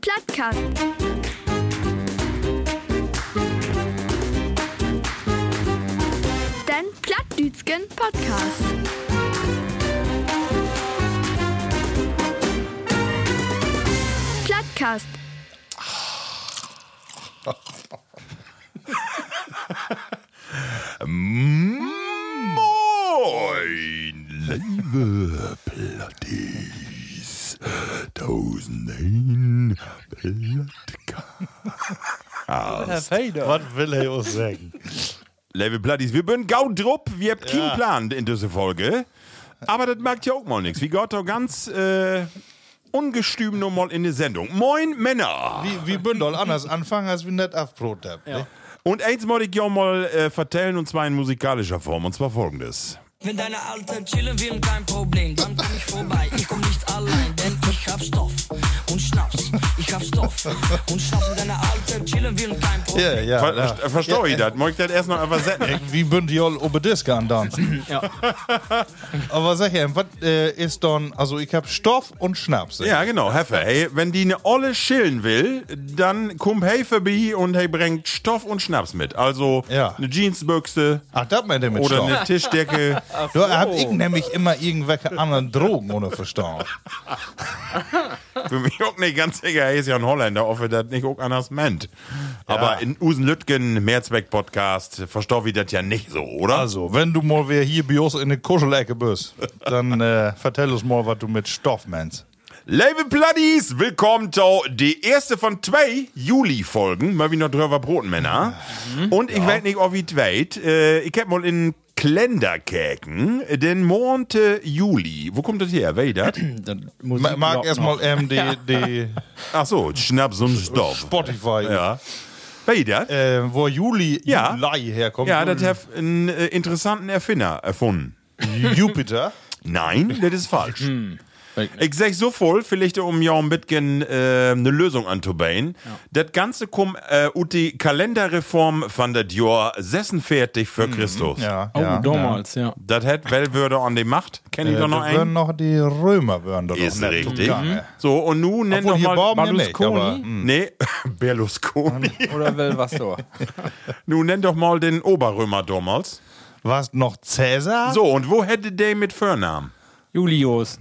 Plattcast. Den Plattdütschen Podcast. Plattcast. Moin, liebe Plattis. Tausend ein Feder. Was will er uns sagen? Liebe Plattis, wir bin gaudrupp, wir habt keinen Plan in dieser Folge. Aber das merkt ja auch mal nichts. Wie geht doch ganz äh, ungestüm nur mal in die Sendung. Moin Männer! Wie, wie Bündel anders anfangen, als wir nicht aufbrot haben. Ja. Und eins wollte ich ja mal äh, vertellen, und zwar in musikalischer Form, und zwar folgendes. Wenn deine Alte chillen will, kein Problem, dann komm ich vorbei. Ich komm nicht allein, denn ich hab Stoff und Schnaps. Ich hab Stoff und Schnaps. Wenn deine Alte chillen will, kein Problem. Ja, ja. Ver ja. äh, Versteh ich das? Mag ich das erst noch einfach setzen? Wie Bündel Obediske andanzen. Ja. Aber sag ja, was äh, ist dann, also ich hab Stoff und Schnaps. Ja, genau, Heffe. Hey, wenn die eine Olle chillen will, dann kommt hey vorbei und hey bringt Stoff und Schnaps mit. Also Ja. eine Jeansbüchse Ach, das meint ihr mit oder Stoff. eine Tischdecke. Da hab ich nämlich immer irgendwelche anderen Drogen ohne Verstand. Für mich auch nicht ganz sicher, er ist ja ein Holländer, ob er das nicht auch anders meint. Aber in Usen Lütgen, Mehrzweck-Podcast, versteh ich das ja nicht so, oder? Also, wenn du mal wieder hier bei uns in der Kuschelecke bist, dann äh, vertell uns mal, was du mit Stoff meinst. Liebe Bloodies, willkommen zu die erste von zwei Juli-Folgen. Mal wieder drüber Broten, Männer. Und ich weiß nicht, ob ihr weit. Äh, ich hab mal in Kalenderkäken den Monate Juli. Wo kommt das her? Wer das? Ma mag erstmal noch. ähm, die, die Ach so, Schnaps und Stoff. Spotify, Ja. Wer das? äh, wo Juli, Ja. Juli herkommt. Ja, das hat einen äh, interessanten Erfinder erfunden. Jupiter. Nein, das ist falsch. Hm. Ich sag so voll, vielleicht um ja ein bisschen äh, eine Lösung anzubauen. Das Ganze kommt äh, ut die Kalenderreform von der Jahr 46 für Christus. Mhm. Ja, Oh, ja. damals, ja. Das hat Wellwürde an die Macht. Kennt ihr Äh, doch noch das würden einen? noch die Römer würden doch Ist noch richtig. zugange. So, und nun nennt doch mal. Ja Berlusconi? hm. Nee, Berlusconi. Oder so? nun nennt doch mal den Oberrömer damals. Was noch Cäsar? So, und wo hätte der mit Vornamen? Julius.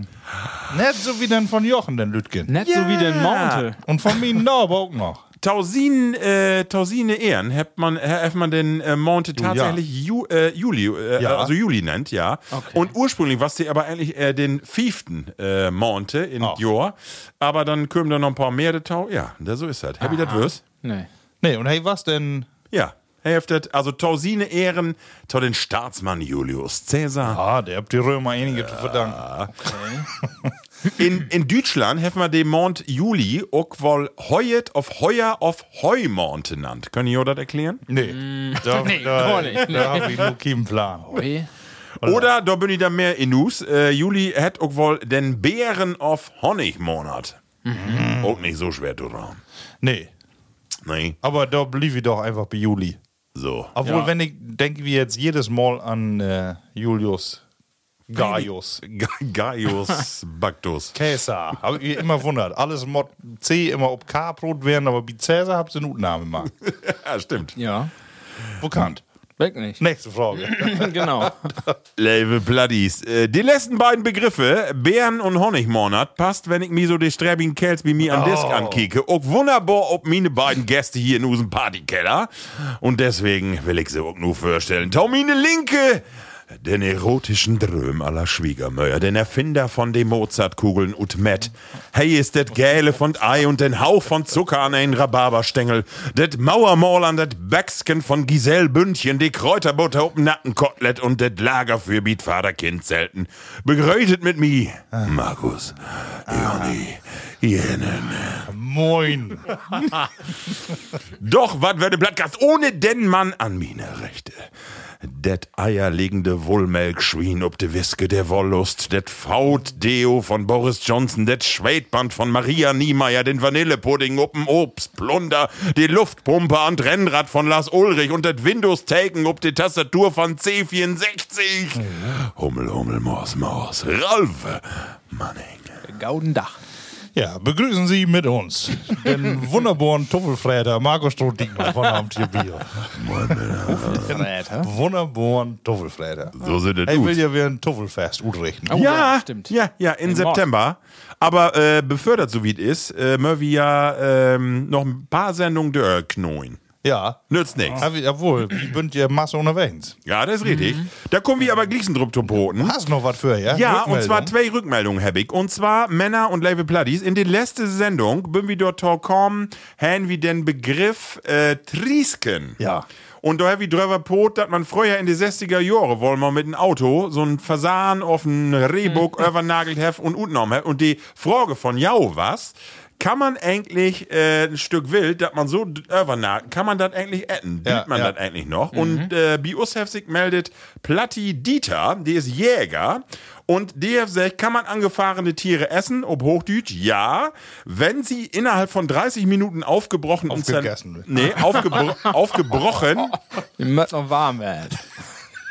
Nicht so wie denn von Jochen, den Lütgen. Nicht so wie den Monte. Und von mir Norbe auch noch. Tausend, äh, tausende Ehren hat man, hat man den äh, Monte tatsächlich Ju, äh, Juli, äh, Ja. also Juli nennt, ja. Und ursprünglich war sie aber eigentlich äh, den fünften äh, Monte in Ach. Jahr. Aber dann kommen da noch ein paar mehr Tau. Ja, da so ist das. Happy das wirst? Nee. Nee, und hey, was denn? Ja. Heftet, also tausende Ehren zu den Staatsmann Julius Caesar. Ah, der habt die Römer einige zu verdanken. In, in Deutschland haben wir den Mond Juli auch wohl heuet auf heuer auf Heumonte genannt. Können ihr das erklären? Nee, da, Nee, da, gar nicht. da hab ich nur keinen Plan. Ui. Oder, da bin ich da mehr in News, äh, Juli hat auch wohl den Bären auf Honigmonat. Auch nicht so schwer zu rauen. Nee, Nee, aber da blieb ich doch einfach bei Juli. So. Obwohl, Ja. wenn ich denke, wie jetzt jedes Mal an äh, Julius Gaius. Ga- Gaius Bactus. Caesar. Hab ich immer wundert. Alles mit C immer ob K Brot werden, aber bei Cäsar habt ihr einen Namen gemacht. Ja, stimmt. Ja. Bekannt. Weg nicht. Nächste Frage. genau. Liebe Bloodies, äh, die letzten beiden Begriffe, Bären und Honigmonat, passt, wenn ich mir so die sträbigen Kerls wie mir am Disk ankicke, auch wunderbar ob meine beiden Gäste hier in unserem Partykeller. Und deswegen will ich sie auch nur vorstellen. Taumine Linke, den erotischen Dröm aller Schwiegermöer, den Erfinder von den Mozartkugeln und Matt. Hey ist det Gäle von Ei und den Hauch von Zucker an ein Rhabarberstängel, det Mauermaul an det Bäcksken von Giselle Bündchen, die Kräuterbutter auf Nackenkotelett und det Lager für Bietvater Kind selten. Begrötet mit mi, Markus, Joni, Jenen. Moin. Doch, wat werde Blattgast ohne den Mann an mine Rechte? Det eierlegende Wollmelkschwein ob de Wiske der Wollust, det Faut-Deo von Boris Johnson, det Schweidband von Maria Niemeyer, den Vanillepudding ob'm Obstplunder, die Luftpumpe an Rennrad von Lars Ulrich und det Windows-Taken ob die Tastatur von C64. Hummel, Hummel, Maus, Maus, Ralf Manning. Gauden Dach. Ja, begrüßen Sie mit uns den wunderbaren Tuffelfräter Markus Stroh-Diekmann von Abend hier Bier. Wunderbaren Tuffelfräter. So sind es Ich will ja wieder ein Tuffelfest utrichten. Oh, Ja, ja, stimmt. Ja, ja, in Im September. Aber äh, befördert so wie es ist, äh, wir ja ähm, noch ein paar Sendungen durchknoien. Ja. Nützt nichts. Aber, jawohl, wie bünd ihr Masse unterwegs? Ja, das ist richtig. Da kommen wir aber Gliesendrup zu poten. Hast du noch was für, ja? Ja, und zwar Rückmeldung? zwei Rückmeldungen habe ich. Und zwar Männer und Level Platties. In der letzten Sendung bin wir dort kommen, haben wir den Begriff äh, Triesken. Ja. Und da habe ich drüber pot, dass man früher in die 60er Jahre wollen wir mit einem Auto so ein Fasan auf ein Rehbock übernagelt hef und unten hef. Und die Frage von Jau was, kann man eigentlich äh, ein Stück Wild, das man so übernagelt, kann man das eigentlich essen? Ja, man ja. das eigentlich noch? Und äh, Bios Hefsig meldet Platti Dieter, die ist Jäger. Und der sagt, kann man angefahrene Tiere essen? Ob Hochdeutsch? Ja. Wenn sie innerhalb von 30 Minuten aufgebrochen und. Nee, aufgebro aufgebrochen. Die möchten noch warm werden.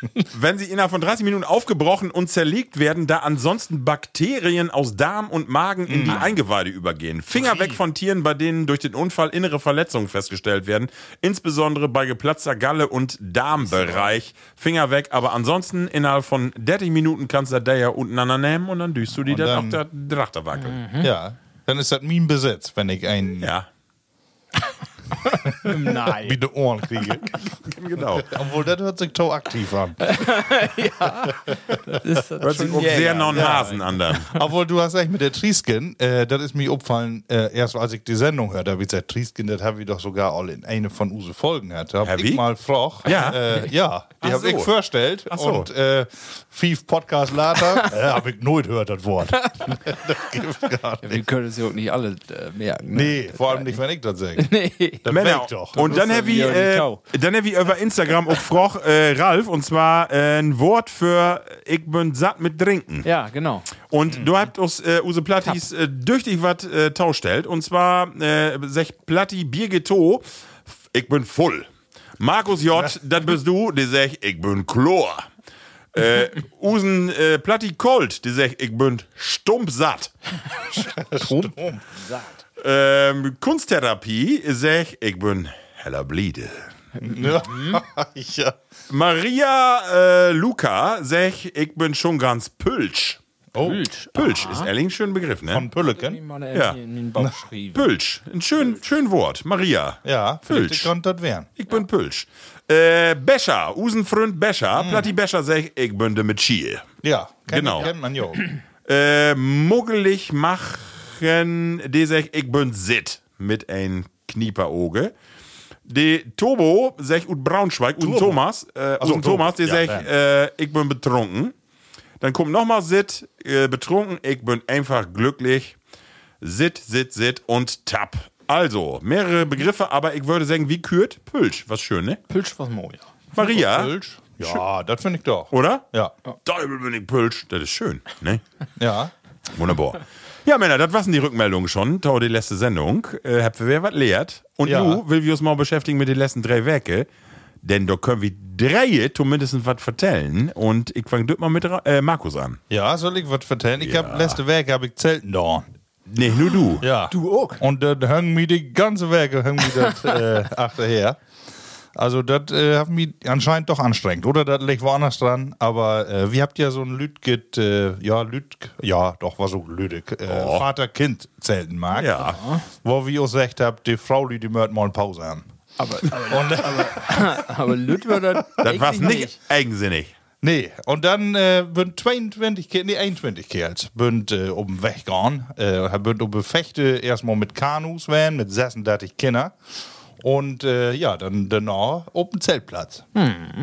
wenn sie innerhalb von 30 Minuten aufgebrochen und zerlegt werden, da ansonsten Bakterien aus Darm und Magen in die Eingeweide übergehen. Finger weg von Tieren, bei denen durch den Unfall innere Verletzungen festgestellt werden, insbesondere bei geplatzter Galle und Darmbereich. Finger weg, aber ansonsten innerhalb von 30 Minuten kannst du da ja untereinander nehmen und dann düst du die dann auf dann- der Drachte wackeln. Ja. Dann ist das mein Besitz, wenn ich einen Ja, Nein. mit den Ohren kriege. genau. Obwohl, das hört sich to aktiv an. Hört sich auch sehr non Hasen an dann. Obwohl, du hast recht mit der Trieskin, äh, das ist mir aufgefallen, äh, erst als ich die Sendung hörte, habe ich gesagt, Trieskin, das habe ich doch sogar all in eine von use Folgen gehabt. Da Hab habe ich ich? mal gefragt. Ja? Äh, ja, die habe ich so. vorgestellt. Ach so. Und äh, fünf Podcast later, äh, habe ich nooit gehört, das Wort. das gibt gar Wir nicht. können sie auch nicht alle äh, merken. Ne? Nee, vor allem nicht, wenn ich das sage. Nee. Das Männer. doch. Und dann habe ich, äh, dann hab ich über Instagram auch gefragt, äh, Ralf, und zwar äh, ein Wort für ich bin satt mit Trinken. Ja, genau. Und du habt uns äh, Use Plattis äh, durch was äh, taustellt. Und zwar äh, sech Platti Birgito, ich bin voll. Markus J, das bist du, der sech, ich bin Chlor. Äh, Usen äh, Platti Colt, die sech, ich bin stumpf satt. Ähm, Kunsttherapie, sech, ich bin heller Bliede. Ja. ja. Maria äh, Luca, sech, ich bin schon ganz pülsch. Oh, Pülsch ist ehrlich ein schöner Begriff, ne? von Pülleken. Ja. in den Bauch schrieben. Pülsch, ein schön, schön Wort. Maria. Ja, Pülsch. könnte das werden. Ich bin Pülsch. Äh, Becher, Usenfreund Becher, Platti Becher sag ich, ich bin de mit Schiel. Ja, kennt, Genau. kennt man ja. auch. Äh, muggelig machen, die sag ich, bin Sit mit ein Knieperoge. De Tobo sag ich ut Braunschweig, Usen Thomas, äh, Tobo. Thomas, die Ja, ich, dann. äh, ich bin betrunken. Dann kommt nochmal Sit, äh, betrunken, ich bin einfach glücklich. Sit, sit, sit und tap. Also, mehrere Begriffe, aber ich würde sagen, wie kürt? Pülsch, was schön, ne? Pülsch was Mo, ja. Maria, Pülsch? Ja, das finde ich doch. oder? Ja. Teufel bin ich Pülsch, das ist schön, ne? Ja. Wunderbar. Ja, Männer, das waren die Rückmeldungen schon. Tau die letzte Sendung. Äh, habt ihr wer was lehrt? Und Ja. nu will wir uns mal beschäftigen mit den letzten drei Werke. Denn da können wir drei zumindest was vertellen. Und ich fange mal mit äh, Markus an. Ja, soll ich was vertellen? Ich hab letzte Werke habe ich Zelten da. Nee, nur du. Ja. Du auch. Und dann hängen mir die ganze Werke hängen mir das äh, achterher. Also das äh, hat mich anscheinend doch anstrengend. Oder das liegt woanders dran. Aber äh, wir habt ja so ein Lütgit, äh, ja, Lüt, ja, doch, war so Lüdek, äh, Oh. Vater-Kind-Zelten mag. Ja. Wo wir auch gesagt habt, die Frau, die, die möchte mal eine Pause haben. Aber, aber, aber Lüt wird das. Das eigentlich war's nicht eigensinnig. Nee, und dann äh, bünd 22, Ke- nee, 21 Kerls bünd äh, um den Weg gehen. Äh, bünd um Fechte erstmal mit Kanus werden, mit 36 Kinder. Und äh, ja, dann danach dem Zeltplatz.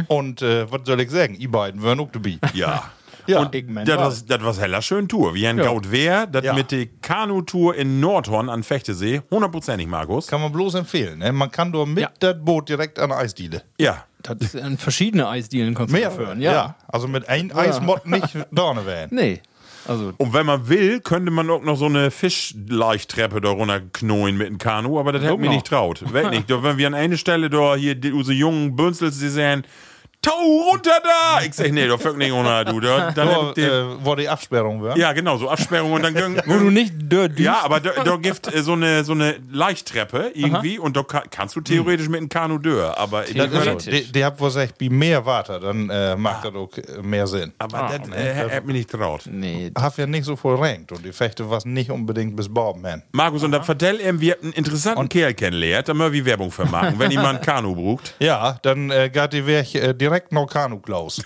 Und äh, was soll ich sagen? Die beiden wären auch dabei. Ja. Ja. Und Ich mein, das war- was, das was heller schön Tour. Wie ein Ja. Gaut wär, das Ja. mit der Kanu-Tour in Nordhorn an Fechtesee, hundertprozentig, Markus. Kann man bloß empfehlen. Ne? Man kann doch mit Ja. das Boot direkt an der Eisdiele. Ja. Das sind verschiedene Eisdielen kannst du Mehr führen. Ja. Ja. Also mit ein Eismod nicht vorne werden. Nee. Also, Und wenn man will, könnte man auch noch so eine Fischleichtreppe da runterknollen mit dem Kanu, aber das hätte mir nicht traut. Weg nicht. Wenn wir an eine Stelle da hier die, unsere jungen Bünzels, die sagen, Tau runter da! Ich sag, nee, da fängt nicht runter, du. Da, dann So, die, äh, wo die Absperrung war. ja, genau, so Absperrung und dann wo du nicht dort Ja, aber da, da gibt äh, so eine so eine Leichttreppe irgendwie und da ka kannst du theoretisch mit einem Kanu dör, aber. Theoretisch. Die, die habt wohl gesagt, wie mehr Water, dann äh, macht das auch mehr Sinn. aber das äh, hat mir nicht traut. Nee. Hat ja nicht so voll renkt und die Fechte was nicht unbedingt bis Bob, man. Markus, und dann vertell ihm, wir haben einen interessanten Kerl kennengelernt, da müssen wir Werbung für machen, wenn jemand ein Kanu braucht. Ja, dann äh, geht die Weg äh, direkt noch Kanu Klaus.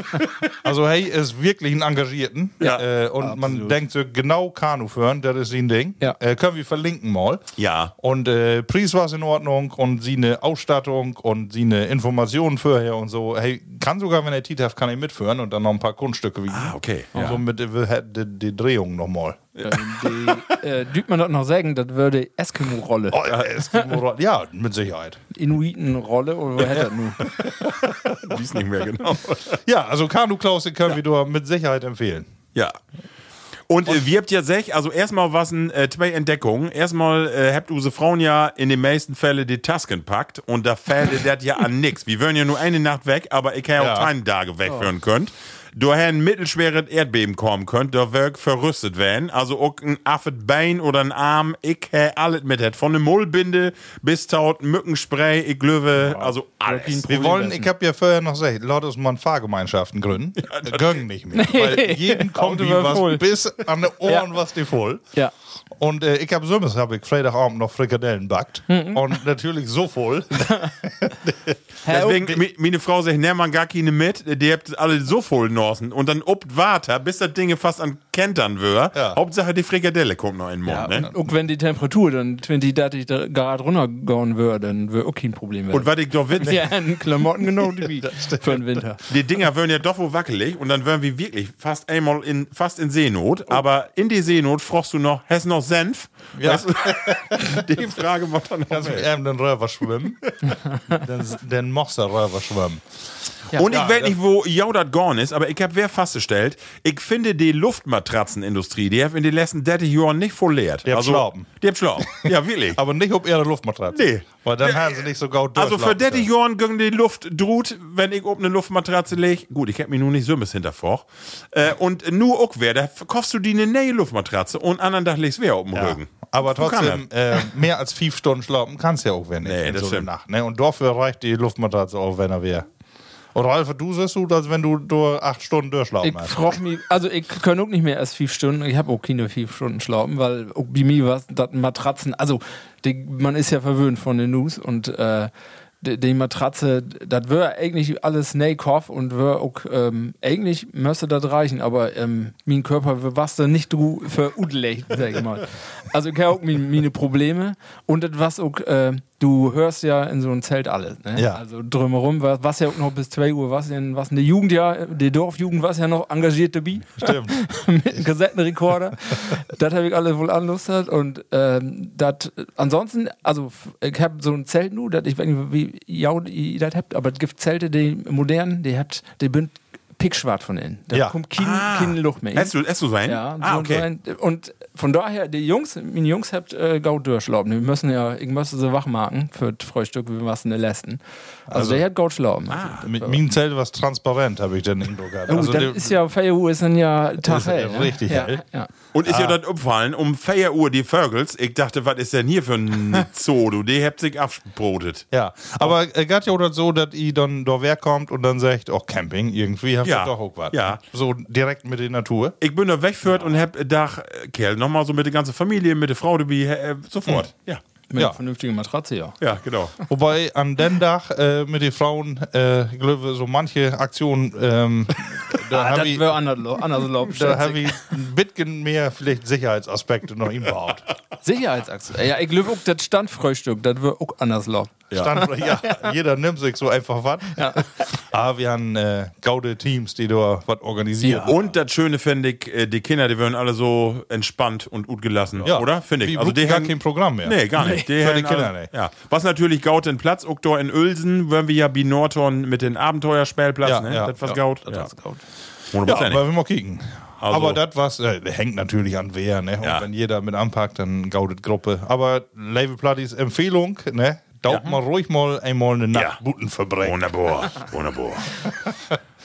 also hey ist wirklich ein Engagierten. Ja, äh, und man denkt so genau Kanu führen, das ist sein Ding. Ja. Äh, können wir verlinken mal. Ja. Und äh, Preis war in Ordnung und sie eine Ausstattung und sie eine Informationen vorher und so. Hey, kann sogar, wenn er hat, kann ich mitführen und dann noch ein paar Kunststücke wie. Ah, okay. Und so mit äh, die, die Drehung nochmal. Ähm, die, äh, man das noch sagen, das würde Eskimo-Rolle. Oh, ja, Eskimo- ja, mit Sicherheit. Inuiten-Rolle oder was hätte das nun? Die ist nicht mehr genau. Ja, also Kanu Klaus, den können wir dir mit Sicherheit empfehlen. Ja. Und, äh, wir habt ja sech, also erstmal was ein äh, zwei Entdeckungen. Erstmal äh, habt unsere Frauen ja in den meisten Fällen die Tasken packt und da fällt das ja an nix. Wir würden ja nur eine Nacht weg, aber ich hätte Ja. auch keinen Tage wegführen könnt. Daher ein mittelschweres Erdbeben kommen könnt, da wirk verrüstet werden. Also auch ein affet Bein oder ein Arm, ich hätte alles mit hätt. Von der Mullbinde bis taut Mückenspray, ich glöwe, also alles. Wir wollen, ich habe ja vorher noch gesagt, lass uns mal Fahrgemeinschaften gründen. Ja, Gönnen nicht mehr. Weil jeden kommt was voll. bis an die Ohren Ja. was die voll. Ja. Und äh, ich habe Summers habe ich Freitagabend noch Frikadellen backt. Mhm. Und natürlich so voll. Deswegen, mi- meine Frau sagt, nimm man gar keine mit, die habt alle so voll Norsen und dann obt Water, bis das Ding fast an Kentern wär. Ja. Hauptsache die Frikadelle kommt noch in den Mund, Ja, ne? und auch wenn die Temperatur dann 20, 30 Grad runtergehen würde, dann würde auch kein Problem werden. Und was ich doch witzig, ja, Klamotten genau wie für den Winter. die Dinger wären ja doch wohl wackelig und dann wären wir wirklich fast einmal in, fast in Seenot, aber in die Seenot frochst du noch, hast noch Senf? Ja. Weißt du? die Frage macht dann noch Kannst mit weg. ihm den Röver schwimmen. den, den Moster Röver schwimmen. Und ich Ja, weiß nicht, wo ja das gone ist, aber ich habe wer festgestellt, ich finde die Luftmatratzenindustrie, die hat in den letzten 30 Jahren nicht voll leert. Die hat schlauben. Die hat schlauben. Ja, wirklich. Aber nicht auf ihre Luftmatratze. Nee. Weil dann haben sie nicht so gut Also für durchlaufen 30 Jahren ging die Luft droht, wenn ich oben eine Luftmatratze leg. Gut, ich hab mir nur nicht so bis hintervor. Äh, und nur auch wer, da kaufst du die eine neue Luftmatratze und anderen Tag legst wer auf dem Ja. Rücken. Aber trotzdem, äh, mehr als fünf Stunden schlafen kannst du ja auch, wenn nicht. Nee, in das so stimmt. Nacht, ne? Und dafür reicht die Luftmatratze auch, wenn er wäre. Und Ralf, du siehst so, als wenn du durch acht Stunden durchschlafen Ich hast. frage mich, also ich kann auch nicht mehr als fünf Stunden, ich habe auch keine fünf Stunden schlafen, weil auch bei mir was das Matratzen, also die, man ist ja verwöhnt von den News und äh, die, die Matratze, das wäre eigentlich alles Snake-Off und wär auch, ähm, eigentlich müsste das reichen, aber ähm, mein Körper was da nicht du für udelig, sag ich mal. Also ich habe auch meine, meine Probleme und das was auch, äh, du hörst ja in so einem Zelt alles, ne? Ja. Also drumherum, was, was ja auch noch bis 2 Uhr, was denn, was eine Jugend ja, die Dorfjugend was ja noch engagiert dabei. Stimmt. mit einem Kassettenrekorder. das habe ich alles wohl anlustet und ähm, das ansonsten, also ich habe so ein Zelt nur, das ich weiß nicht, wie ja, ihr das habt, aber es gibt Zelte, die modernen, die habt, die sind pickschwarz von innen. Da Ja. kommt kein, Ah. keine Luft mehr. Hast du, hast du sein? Ja, ah, so okay. ein, und von daher, die Jungs, meine Jungs habt äh, Gaut durchschlauben. Wir müssen ja, ich müsste sie wachmachen für das Frühstück, wie was in der letzten. Also, Also- der hat Gaut schlauben. Ah. Mit meinem Zelt was transparent, habe ich den Eindruck gehabt. Oh, Also dann die- ist ja Feier Uhr ist dann ja Tag Ist hell. Ne? richtig ja, hell. Ja. Und ist Ah. ja das umfallen, um 4 Uhr die Vögels. Ich dachte, was ist denn hier für ein Zoo, du? Die habt sich abgebrotet. Ja, aber äh, geht ja auch so, dass ihr dann da wer kommt und dann sagt, oh, Camping, irgendwie ihr Ja, doch auch was. ja. So direkt mit der Natur. Ich bin da weggeführt und hab Dach, äh, Kerl, nochmal so mit der ganzen Familie, mit der Frau dabei, äh, sofort. Ja. Mit Ja. einer vernünftigen Matratze, ja. Ja, genau. Wobei an den Tag äh, mit den Frauen, äh, ich glaube, so manche Aktionen, ähm, da Ah, habe das ich, anders, da hab ich ein bisschen mehr vielleicht Sicherheitsaspekte noch ihm baut. Sicherheitsachse. Ja, ich glaube auch, das Standfrühstück, das wäre auch anders Lob. Stand, ja, jeder nimmt sich so einfach was. Aber wir haben äh, gaude Teams, die da was organisieren. Und das Schöne finde ich, äh, die Kinder, die werden alle so entspannt und gut gelassen, Ja. oder? Finde ich. Die also die haben- kein Programm mehr. Nee, gar nicht. Die Für die haben Kinder alle-. Ja. Was natürlich gaut den Platz, auch da in Uelsen, werden wir ja bei Norton mit den Abenteuerspielplatz, Ja, ne? ja, das was ja, gaut. Das Ja. ist gut. Ja, aber wir mal kicken. Also- aber das was äh, hängt natürlich an wer, ne? Und Ja. wenn jeder mit anpackt, dann gaudet Gruppe. Aber Level Platties Empfehlung, ne? Dauert mal ruhig mal einmal eine Nacht Ja. Buten verbringen. Wunderbar. Wunderbar.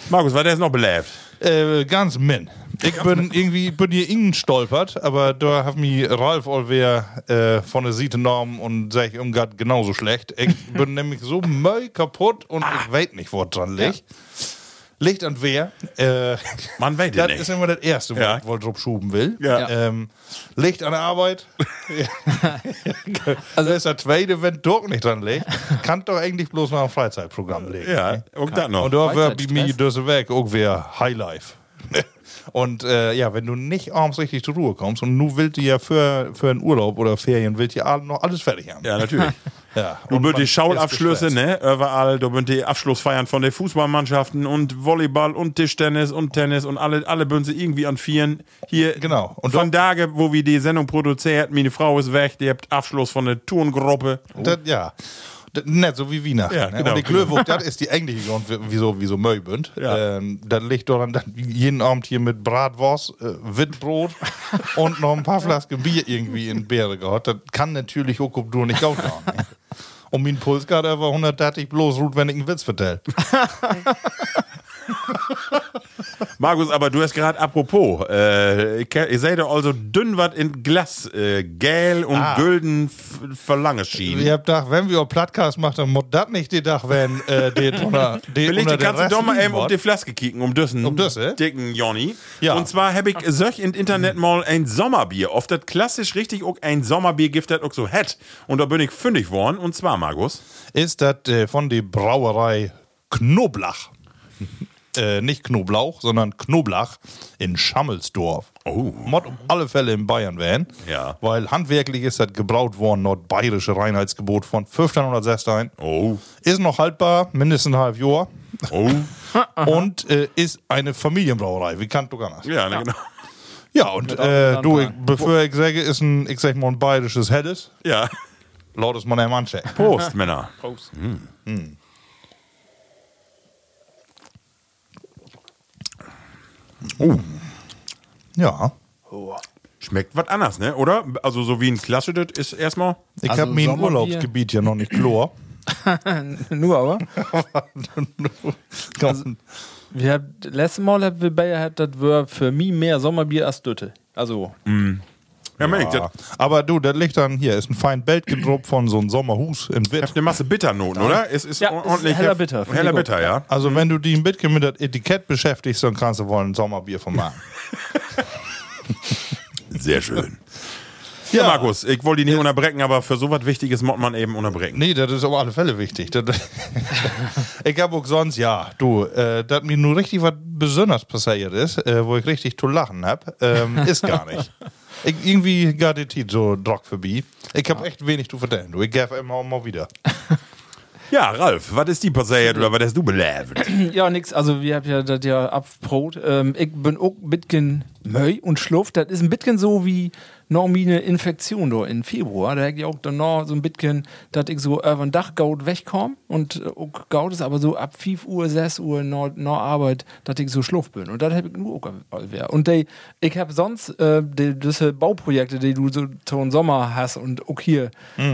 Markus, war der jetzt noch belebt? Äh, ganz min. Ich bin irgendwie bin hier innen stolpert, aber da hat mich Ralf allwehr äh, von der Seite genommen und sag ich umgat genauso schlecht. Ich bin nämlich so möi kaputt und ich weiß nicht, wo dran liegt. Liegt an wer? Äh, Man weiß das nicht. ist immer das Erste, wo Ja. ich drauf schuben will. Ja. Ähm, liegt an der Arbeit. also das ist der Zweite, wenn doch nicht dran liegt, kann doch eigentlich bloß noch ein Freizeitprogramm liegen. Ja, auch das noch. Und da war bei mir das weg auch wieder Highlife. Und äh, ja, wenn du nicht abends richtig zur Ruhe kommst und nu willst du ja für, für einen Urlaub oder Ferien, willst du ja noch alles fertig haben. Ja, natürlich. Ja, Du man die Schaulabschlüsse, ne? Überall, du bist die Abschlussfeiern von den Fußballmannschaften und Volleyball und Tischtennis und Tennis und alle, alle sie irgendwie an Vieren. Hier, Genau. Und von Tage, wo wir die Sendung produziert, meine Frau ist weg, die habt Abschluss von der Turngruppe. Das, ja. Nicht so wie Wiener. Ja, ne? genau, und die genau. Klöwuch, das ist die eigentliche Grund, wieso, wieso Möi bünd. Ja. Ähm, das liegt dass wir jeden Abend hier mit Bratwurst, äh, Witbrot und noch ein paar Flasken Bier irgendwie in Beere gehabt. Das kann natürlich auch, du nicht haben. Ne? Und mein Puls geht aber 130 bloß ruht, wenn ich einen Witz vertell. Markus, aber du hast gerade apropos, äh, ihr seid doch also dünn was in Glas, äh, gel und Ah. gülden verlange schienen. Ich hab gedacht, wenn wir einen Podcast machen, dann muss das nicht die Tag, wenn äh, die unter, die Vielleicht unter kannst du doch mal eben auf die Flaske kicken, um düssen, Um düsse? dicken Johnny. Ja. Und zwar habe ich solch im Internet mal ein Sommerbier, oft das klassisch richtig auch ein Sommerbier gibt, das auch so hat. Und da bin ich fündig worden, und zwar, Markus. ist das äh, von der Brauerei Knoblach. Äh, nicht Knoblauch, sondern Knoblach in Schammelsdorf. Oh. Mod um alle Fälle in Bayern werden. Ja. Weil handwerklich ist das gebraut worden, nordbayerische Reinheitsgebot von 1516. Oh. Ist noch haltbar, mindestens ein halb Jahr. Oh. Und äh, ist eine Familienbrauerei. Wie kann du gar nicht? ja, ne, genau. Ja, und auch äh, du, ich, bevor ich sage, ist ein, ich sag mal, ein bayerisches Helles. Ja. Lautes man einem anchecken. Prost, Männer. Prost. Ja. Schmeckt was anders, ne? Oder? Also so wie ein Klasse, das ist erstmal. Ich Also habe mein Sommerbier? Urlaubsgebiet ja noch nicht Chlor. Nur aber. Also, Wir haben, letztes Mal haben wir bei hat, das war für mich mehr Sommerbier als Dütte. Also, Ja, das ja. Aber du, das liegt dann hier, ist ein fein Beltgedruck von so einem Sommerhus in hat Witt. eine Masse Bitternoten, oder? Es ist Ja, es ist ordentlich. heller Bitter, Heller. Bitter, ja. Also wenn du die ein bisschen mit dem Etikett beschäftigst, dann kannst du wohl ein Sommerbier von machen. Sehr schön. Ja, Markus, ich wollte dich nicht unterbrechen, aber für sowas Wichtiges muss man eben unterbrechen. Nee, das ist auf alle Fälle wichtig. Das, ich habe auch sonst, ja, du, äh, dass mir nur richtig was besonders passiert ist, äh, wo ich richtig zu lachen hab, ähm, ist gar nicht. Ich, irgendwie gar die Zeit so drock vorbei. Ich habe echt wenig zu vertellen. Du, ich gebe immer mal wieder. Ja, Ralf, was ist die passiert oder was hast du belebt? ja, nix. Also, wir haben ja das ja abbrot. Ähm, ich bin auch ein bisschen Möi und Schluff. Das ist ein bisschen so wie noch meine Infektion da in Februar. Da hätte ich auch dann noch so ein bisschen, dass ich so über den Dach gaut wegkomme und äh, auch gaut ist aber so ab 5 Uhr, 6 Uhr noch, noch Arbeit, dass ich so schluff bin. Und das habe ich nur auch wär. Und die, ich habe sonst äh, die, diese Bauprojekte, die du so zum Sommer hast und auch hier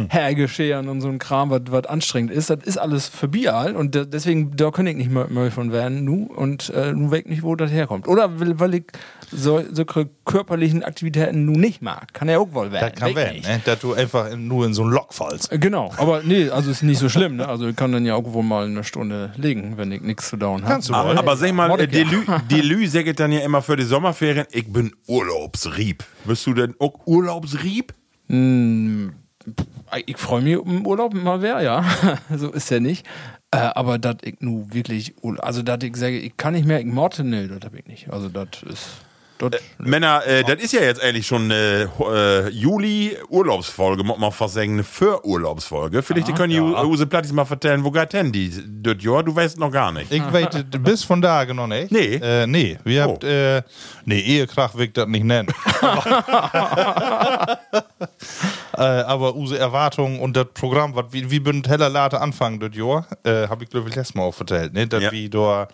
hergescheren und so ein Kram, was anstrengend ist, das ist alles vorbei all. und da- deswegen, da kann ich nicht mehr, mehr von werden, nu und äh, nu weg nicht, wo das herkommt. Oder weil, weil ich so, so körperlichen Aktivitäten nu nicht mag. Kann ja auch wohl werden. Das kann Weg werden, ne? dass du einfach in, nur in so ein Lock fallst. Genau, aber nee, also ist nicht so schlimm, ne? Also ich kann dann ja auch wohl mal eine Stunde liegen, wenn ich nichts zu down habe. Kannst du Aber, wohl. aber sag mal, äh, ich die ja. Lü, die Lü sagt dann ja immer für die Sommerferien, ich bin Urlaubsrieb. Bist du denn auch Urlaubsrieb? Ich freue mich im Urlaub mal wer, ja. so ist ja nicht. Äh, aber das ich nu wirklich, also das ich sage, ich kann nicht mehr, ich morte, nee, das hab ich nicht. Also das ist, das, Männer, äh, das ist ja jetzt eigentlich schon eine äh, Juli-Urlaubsfolge, muss man fast sagen, eine Für-Urlaubsfolge. Vielleicht können die Use Plattis mal vertellen, wo geht denn die? Das Jahr, du weißt noch gar nicht. Ich weiß bis von da noch nicht. Nee. Äh, nee, wir Oh. habt, äh, nee, Ehekrach will ich das nicht nennen. äh, aber unsere Erwartungen und das Programm, wat, wie, wie bünd heller Late anfangen das Jahr, äh, habe ich glaube ich letztes Mal auch vertellt, ne? Dass Ja. wir da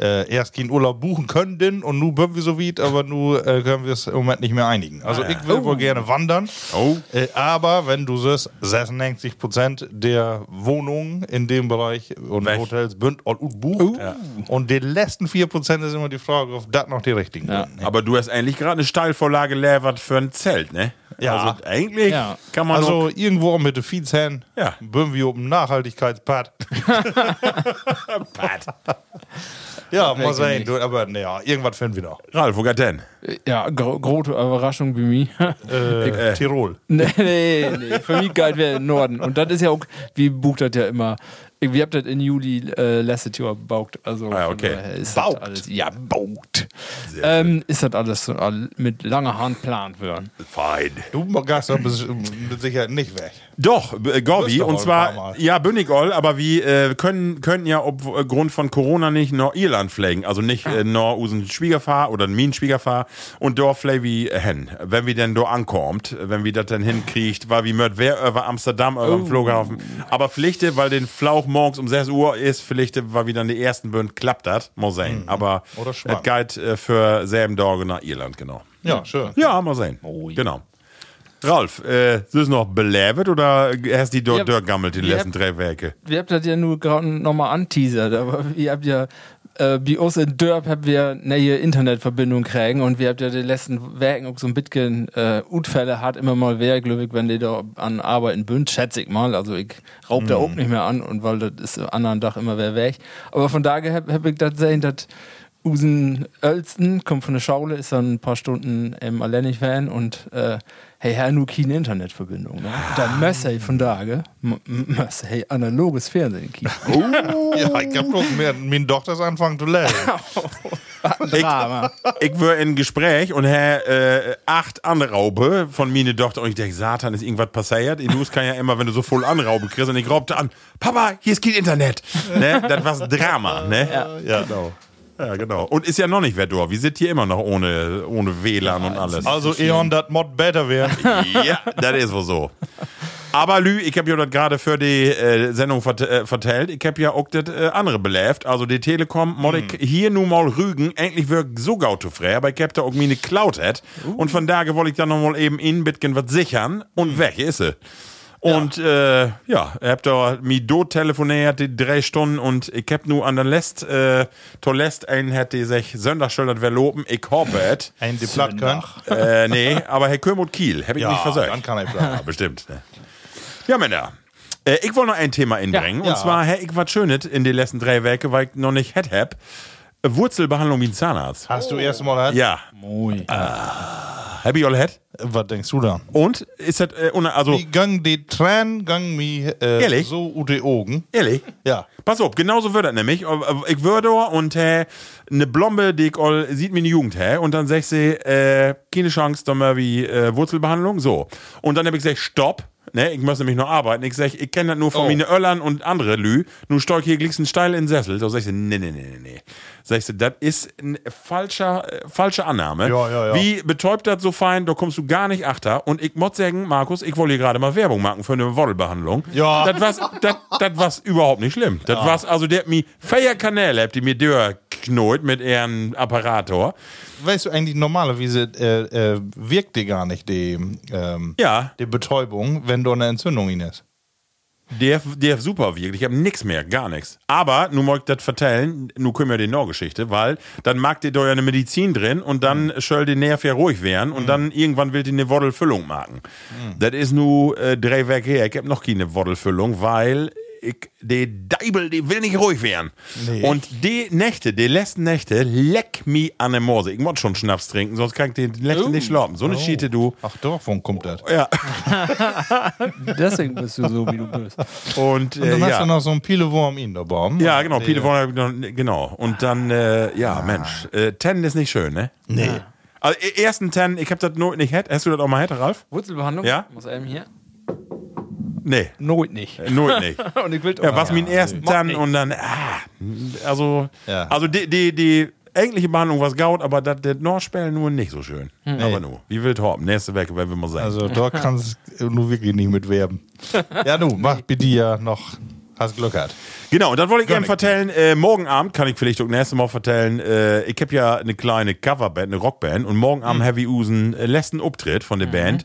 äh, erst keinen Urlaub buchen können und nu bünden wir so weit, aber nu äh, können wir es im Moment nicht mehr einigen. Also ich will wohl gerne wandern. Oh. Äh, aber wenn du siehst, 96% der Wohnungen in dem Bereich und Weg. Hotels bünd all gut bucht. Und die letzten 4% ist immer die Frage, ob das noch die richtigen Ja. sind. ne? Aber du hast eigentlich gerade eine Steilvorlage levert für ein Zelt, ne? Ja. Also eigentlich Ja. kann man Also irgendwo mit den Viehzähnen Ja. bünden wir um Nachhaltigkeitspad. ja, mal nicht. Du, aber naja, irgendwas finden wir noch. Ralf, wo geht denn? ja, gro große Überraschung bei mir. Äh, Tirol. nee, nee, nee, für mich geil wäre Norden. Und das ist ja auch, wie bucht das ja immer. Wir habt das in Juli äh, letztes Jahr baugt. Also Ah, okay. Ist Baugt. Das alles, ja, baugt. Ähm, ist das alles so mit langer Hand plant werden. Fein. Du gehst aber mit Sicherheit nicht weg. Doch, äh, Gorbi, doch und zwar, ja, Bünnigol, aber wir äh, können, können ja aufgrund von Corona nicht nach Irland fliegen. Also nicht Ah. äh, unseren Schwiegerfahr oder mein Schwiegerfahr und dort fliegen wir hin. Wenn wir denn da ankommt, wenn wir das dann hinkriegt, weil wir möcht wer über Amsterdam, über Oh. Flughafen. Aber Pflichte, weil den Flauch morgens um 6 Uhr ist, Pflichte, weil wir dann die ersten Bünd, klappt das, sein. Aber Mhm. Es schwamm. geht äh, für selben Tage nach Irland, genau. Ja, schön. Ja, mal sehen. Oh, ja. Genau. Ralf, äh, ist es noch belebt oder hast die dort durchgammelt die wir letzten drei Werke? Wir habt das ja nur gerade nochmal anteasert, aber ihr habt ja äh, bei uns in Dörp habt wir neue Internetverbindung kriegen und wir habt ja die letzten Werken auch so ein bisschen äh, Unfälle hat immer mal wer, glaube ich, wenn die da an Arbeiten bünd, schätze ich mal. Also ich raub da auch nicht mehr an und weil das ist am anderen Tag immer wer weg. Aber von daher hab, hab ich das sehen, dass Usen Ölsten kommt von der Schaule, ist dann ein paar Stunden im Allenich-Fan und äh, hey, Herr, nur keine Internetverbindung. Ne? Dann müsse ich von daher, müsse hey, analoges Fernsehen kicken. Ja, ich hab doch mir, meine Tochter ist anfangen zu lernen. Drama. Ich war in Gespräch und hab äh, acht Anraube von meine Tochter und ich denke, Satan, ist irgendwas passiert? In News kann ja immer, wenn du so voll Anraube kriegst und ich raubte an, Papa, hier ist kein Internet. ne? Das war Drama, ne? ja, genau. Ja, genau. Und ist ja noch nicht wer da. Wir sind hier immer noch ohne, ohne WLAN und alles. Also, Eon, das Mod better werden. ja, das ist wohl so. Aber Lü, ich habe ja das gerade für die äh, Sendung vert äh, vertellt. Ich habe ja auch das äh, andere belebt. Also die Telekom, mod ich hier nun mal rügen. Eigentlich wirkt so gautofrei, aber ich hab da auch meine Cloud hat. Und von daher wollte ich dann noch mal eben in Bitcoin was sichern. Und weg ist sie. Und äh, ja, ich hab da mi do telefoniert, die drei Stunden und ich hab nur an der Lest, äh, to Lest einen hätte sich Sönderschildert verloben, ich hoffe es. Ein die platt können. äh, nee, aber Herr Kömut Kiel, hab ich Ja, nicht versagt. dann kann er Ja, platt. bestimmt. Ne? Ja, Männer. Äh, ich wollte noch ein Thema inbringen. Ja. Und zwar, hä, ich was Schönes in den letzten drei Werke, weil ich noch nicht hätt hab. Wurzelbehandlung wie ein Zahnarzt. Hast du erst mal halt? Ja. Moi. Hab ich all hätt? Was denkst du da? Und? Ist das, äh, also, Wie gang die Tränen, gang mi äh, Ehrlich? so ut die Augen. ehrlich? Ja. Pass auf, genauso wird das nämlich. Ich würde und äh, eine Blombe, die ich all, sieht mir in die Jugend, hä? Und dann sag sie, äh, keine Chance, dann mal wie äh, Wurzelbehandlung. So. Und dann hab ich gesagt, stopp. Ne, ich muss nämlich noch arbeiten. Ich sag, ich kenne das nur von Oh. meine Öllern und andere Lü. Nun steig hier glickst steil in den Sessel. So sag ich, nee, nee, nee, nee, nee. Sag ich, das ist eine falscher, äh, falsche Annahme. Ja, ja, ja. Wie betäubt das so fein, da kommst du gar nicht achter. Und ich muss sagen, Markus, ich wollte hier gerade mal Werbung machen für eine Woddelbehandlung. Ja. Das war's, das, das war's überhaupt nicht schlimm. Das war's, also der hat mir vier Kanäle, habt ihr mir durchknollt mit ihrem Apparator. Weißt du eigentlich normalerweise äh, äh, wirkt die gar nicht die, ähm, Ja. die Betäubung, wenn du eine Entzündung in ist. Der, der super wirkt. Ich habe nix mehr, gar nichts. Aber, nun mag ich das vertellen, nun können wir die Norgeschichte, weil dann mag dir da ja eine Medizin drin und dann soll die Nerv ja ruhig werden und dann irgendwann will die eine Woddelfüllung machen. Das ist nur äh, drei Werke her. Ich habe noch keine Woddelfüllung, weil ich, die Deibel, die will nicht ruhig werden. Nee. Und die Nächte, die letzten Nächte, leck mi an der Morse. Ich muss schon Schnaps trinken, sonst kann ich die Nächte nicht schlafen. So eine Schiete, du. Ach, davon kommt das. Ja. Deswegen bist du so, wie du bist. Und, Und äh, dann hast ja. du noch so einen Pilewurm in der Baum. Ja, genau, von noch, genau. Und dann, äh, ja, Mensch, äh, Ten ist nicht schön, ne? Nee. Also, e- ersten Ten, ich hab das noch nicht hätt. Hast du das auch mal hätte, Ralf? Wurzelbehandlung? Ja? Muss eben hier? Nee, Not nicht. nur nicht. Und ich will Ja, was mir den ersten Macht Ten nicht. und dann, ah, also, Ja. also die, die, die eigentliche Behandlung was gaut, aber das, Nachspielen nur nicht so schön. Aber nur, wie wild Horben, nächste Woche, wenn wir mal sagen. Also da kannst du nur wirklich nicht mit werben. ja, du, mach bitte ja noch. Hast Glück gehabt. Genau, und dann wollte ich gerne vertellen, äh, morgen Abend kann ich vielleicht auch nächstes Mal vertellen, äh, ich habe ja eine kleine Coverband, eine Rockband und morgen Abend Heavy Usen äh, letzten Auftritt von der Band